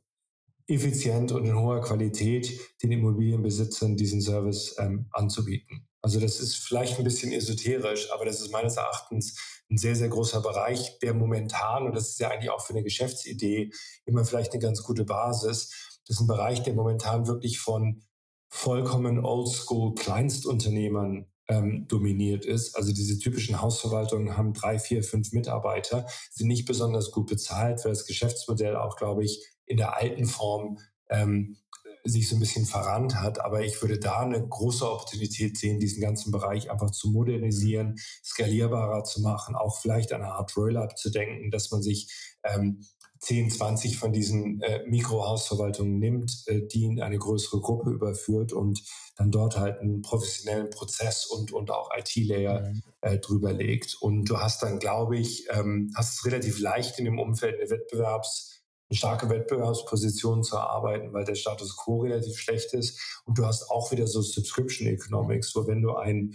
S2: effizient und in hoher Qualität den Immobilienbesitzern diesen Service ähm, anzubieten. Also das ist vielleicht ein bisschen esoterisch, aber das ist meines Erachtens ein sehr, sehr großer Bereich, der momentan, und das ist ja eigentlich auch für eine Geschäftsidee immer vielleicht eine ganz gute Basis, das ist ein Bereich, der momentan wirklich von vollkommen oldschool Kleinstunternehmern ähm, dominiert ist. Also diese typischen Hausverwaltungen haben drei, vier, fünf Mitarbeiter, sind nicht besonders gut bezahlt, weil das Geschäftsmodell auch, glaube ich, in der alten Form ähm, sich so ein bisschen verrannt hat. Aber ich würde da eine große Opportunität sehen, diesen ganzen Bereich einfach zu modernisieren, skalierbarer zu machen, auch vielleicht an eine Art Roll-up zu denken, dass man sich ähm, 10, 20 von diesen äh, Mikrohausverwaltungen nimmt, äh, die in eine größere Gruppe überführt und dann dort halt einen professionellen Prozess und, und auch IT-Layer mhm. äh, drüber legt. Und du hast dann, glaube ich, ähm, hast es relativ leicht in dem Umfeld eine Wettbewerbs- eine starke Wettbewerbsposition zu erarbeiten, weil der Status quo relativ schlecht ist. Und du hast auch wieder so Subscription Economics, wo wenn du ein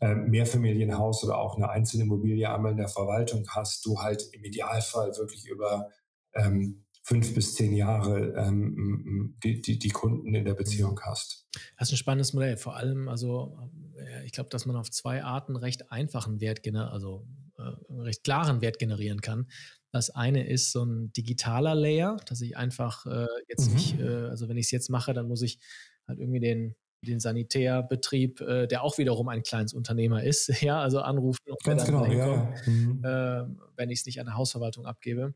S2: äh, Mehrfamilienhaus oder auch eine einzelne Immobilie einmal in der Verwaltung hast, du halt im Idealfall wirklich über ähm, fünf bis zehn Jahre ähm, die, die, die, Kunden in der Beziehung hast.
S1: Das ist ein spannendes Modell. Vor allem, also äh, ich glaube, dass man auf zwei Arten recht einfachen Wert, also äh, recht klaren Wert generieren kann. Das eine ist so ein digitaler Layer, dass ich einfach äh, jetzt mhm. nicht, äh, also wenn ich es jetzt mache, dann muss ich halt irgendwie den, den Sanitärbetrieb, äh, der auch wiederum ein kleines Unternehmer ist, ja, also anrufen und
S2: Ganz genau, ja,
S1: mhm. Ähm, wenn ich es nicht an der Hausverwaltung abgebe.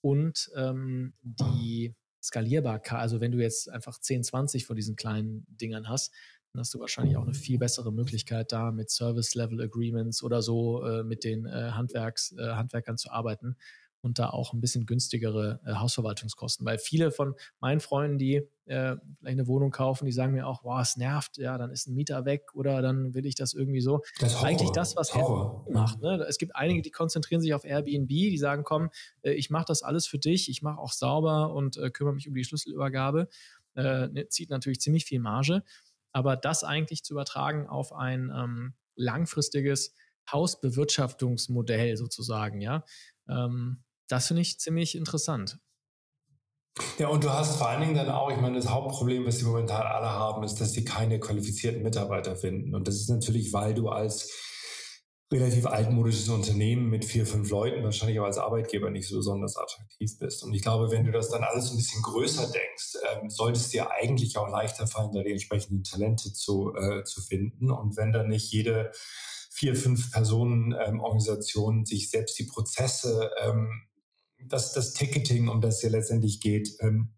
S1: Und ähm, die Skalierbarkeit, also wenn du jetzt einfach 10, 20 von diesen kleinen Dingern hast, dann hast du wahrscheinlich auch eine viel bessere Möglichkeit da mit Service-Level-Agreements oder so äh, mit den äh, Handwerks, äh, Handwerkern zu arbeiten und da auch ein bisschen günstigere äh, Hausverwaltungskosten. Weil viele von meinen Freunden, die äh, vielleicht eine Wohnung kaufen, die sagen mir auch, wow, es nervt, ja, dann ist ein Mieter weg oder dann will ich das irgendwie so. Das ist eigentlich das, was Horror. Airbnb macht. Ne? Es gibt einige, die konzentrieren sich auf Airbnb, die sagen, komm, äh, ich mache das alles für dich, ich mache auch sauber und äh, kümmere mich um die Schlüsselübergabe. äh, ne, zieht natürlich ziemlich viel Marge. Aber das eigentlich zu übertragen auf ein ähm, langfristiges Hausbewirtschaftungsmodell sozusagen, ja, ähm, das finde ich ziemlich interessant.
S2: Ja, und du hast vor allen Dingen dann auch, ich meine, das Hauptproblem, was die momentan alle haben, ist, dass sie keine qualifizierten Mitarbeiter finden. Und das ist natürlich, weil du als relativ altmodisches Unternehmen mit vier, fünf Leuten wahrscheinlich auch als Arbeitgeber nicht so besonders attraktiv bist. Und ich glaube, wenn du das dann alles ein bisschen größer denkst, ähm, sollte es dir eigentlich auch leichter fallen, da die entsprechenden Talente zu, äh, zu finden. Und wenn dann nicht jede vier, fünf Personen ähm, Organisation sich selbst die Prozesse ähm, das, das Ticketing, um das es ja letztendlich geht, ähm,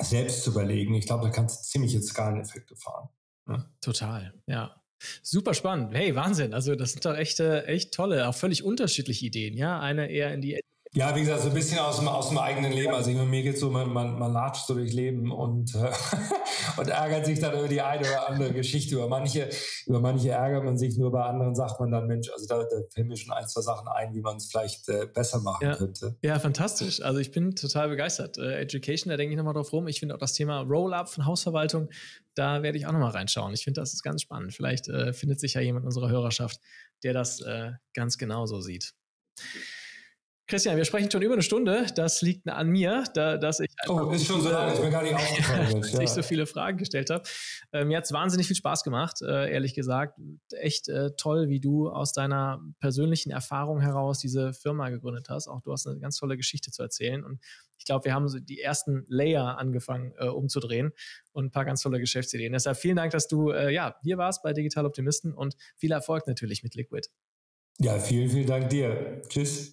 S2: selbst zu überlegen. Ich glaube, da kannst du ziemliche Skaleneffekte fahren.
S1: Ja. Total, ja. Super spannend. Hey, Wahnsinn. Also, das sind doch echt, echt tolle, auch völlig unterschiedliche Ideen. Ja, eine eher in die
S2: ja, wie gesagt, so ein bisschen aus dem, aus dem eigenen Leben. Also ich, mir geht so, man, man, man latscht so durchs Leben und, äh, und ärgert sich dann über die eine oder andere Geschichte. Über manche, über manche ärgert man sich, nur bei anderen sagt man dann, Mensch, also da, da fällen mir schon ein, zwei Sachen ein, wie man es vielleicht äh, besser machen
S1: ja.
S2: könnte.
S1: Ja, fantastisch. Also ich bin total begeistert. Äh, Education, da denke ich nochmal drauf rum. Ich finde auch das Thema Roll-Up von Hausverwaltung, da werde ich auch nochmal reinschauen. Ich finde, das ist ganz spannend. Vielleicht äh, findet sich ja jemand in unserer Hörerschaft, der das äh, ganz genauso sieht. Christian, wir sprechen schon über eine Stunde. Das liegt an mir, da, dass ich
S2: oh, ist schon so lange, ist mir gar nicht aufgefallen.
S1: dass ich so viele Fragen gestellt habe. Äh, mir hat es wahnsinnig viel Spaß gemacht, äh, ehrlich gesagt. Echt äh, toll, wie du aus deiner persönlichen Erfahrung heraus diese Firma gegründet hast. Auch du hast eine ganz tolle Geschichte zu erzählen. Und ich glaube, wir haben so die ersten Layer angefangen äh, umzudrehen und ein paar ganz tolle Geschäftsideen. Deshalb vielen Dank, dass du äh, ja, hier warst bei Digital Optimisten und viel Erfolg natürlich mit Liquid.
S2: Ja, vielen, vielen Dank dir. Tschüss.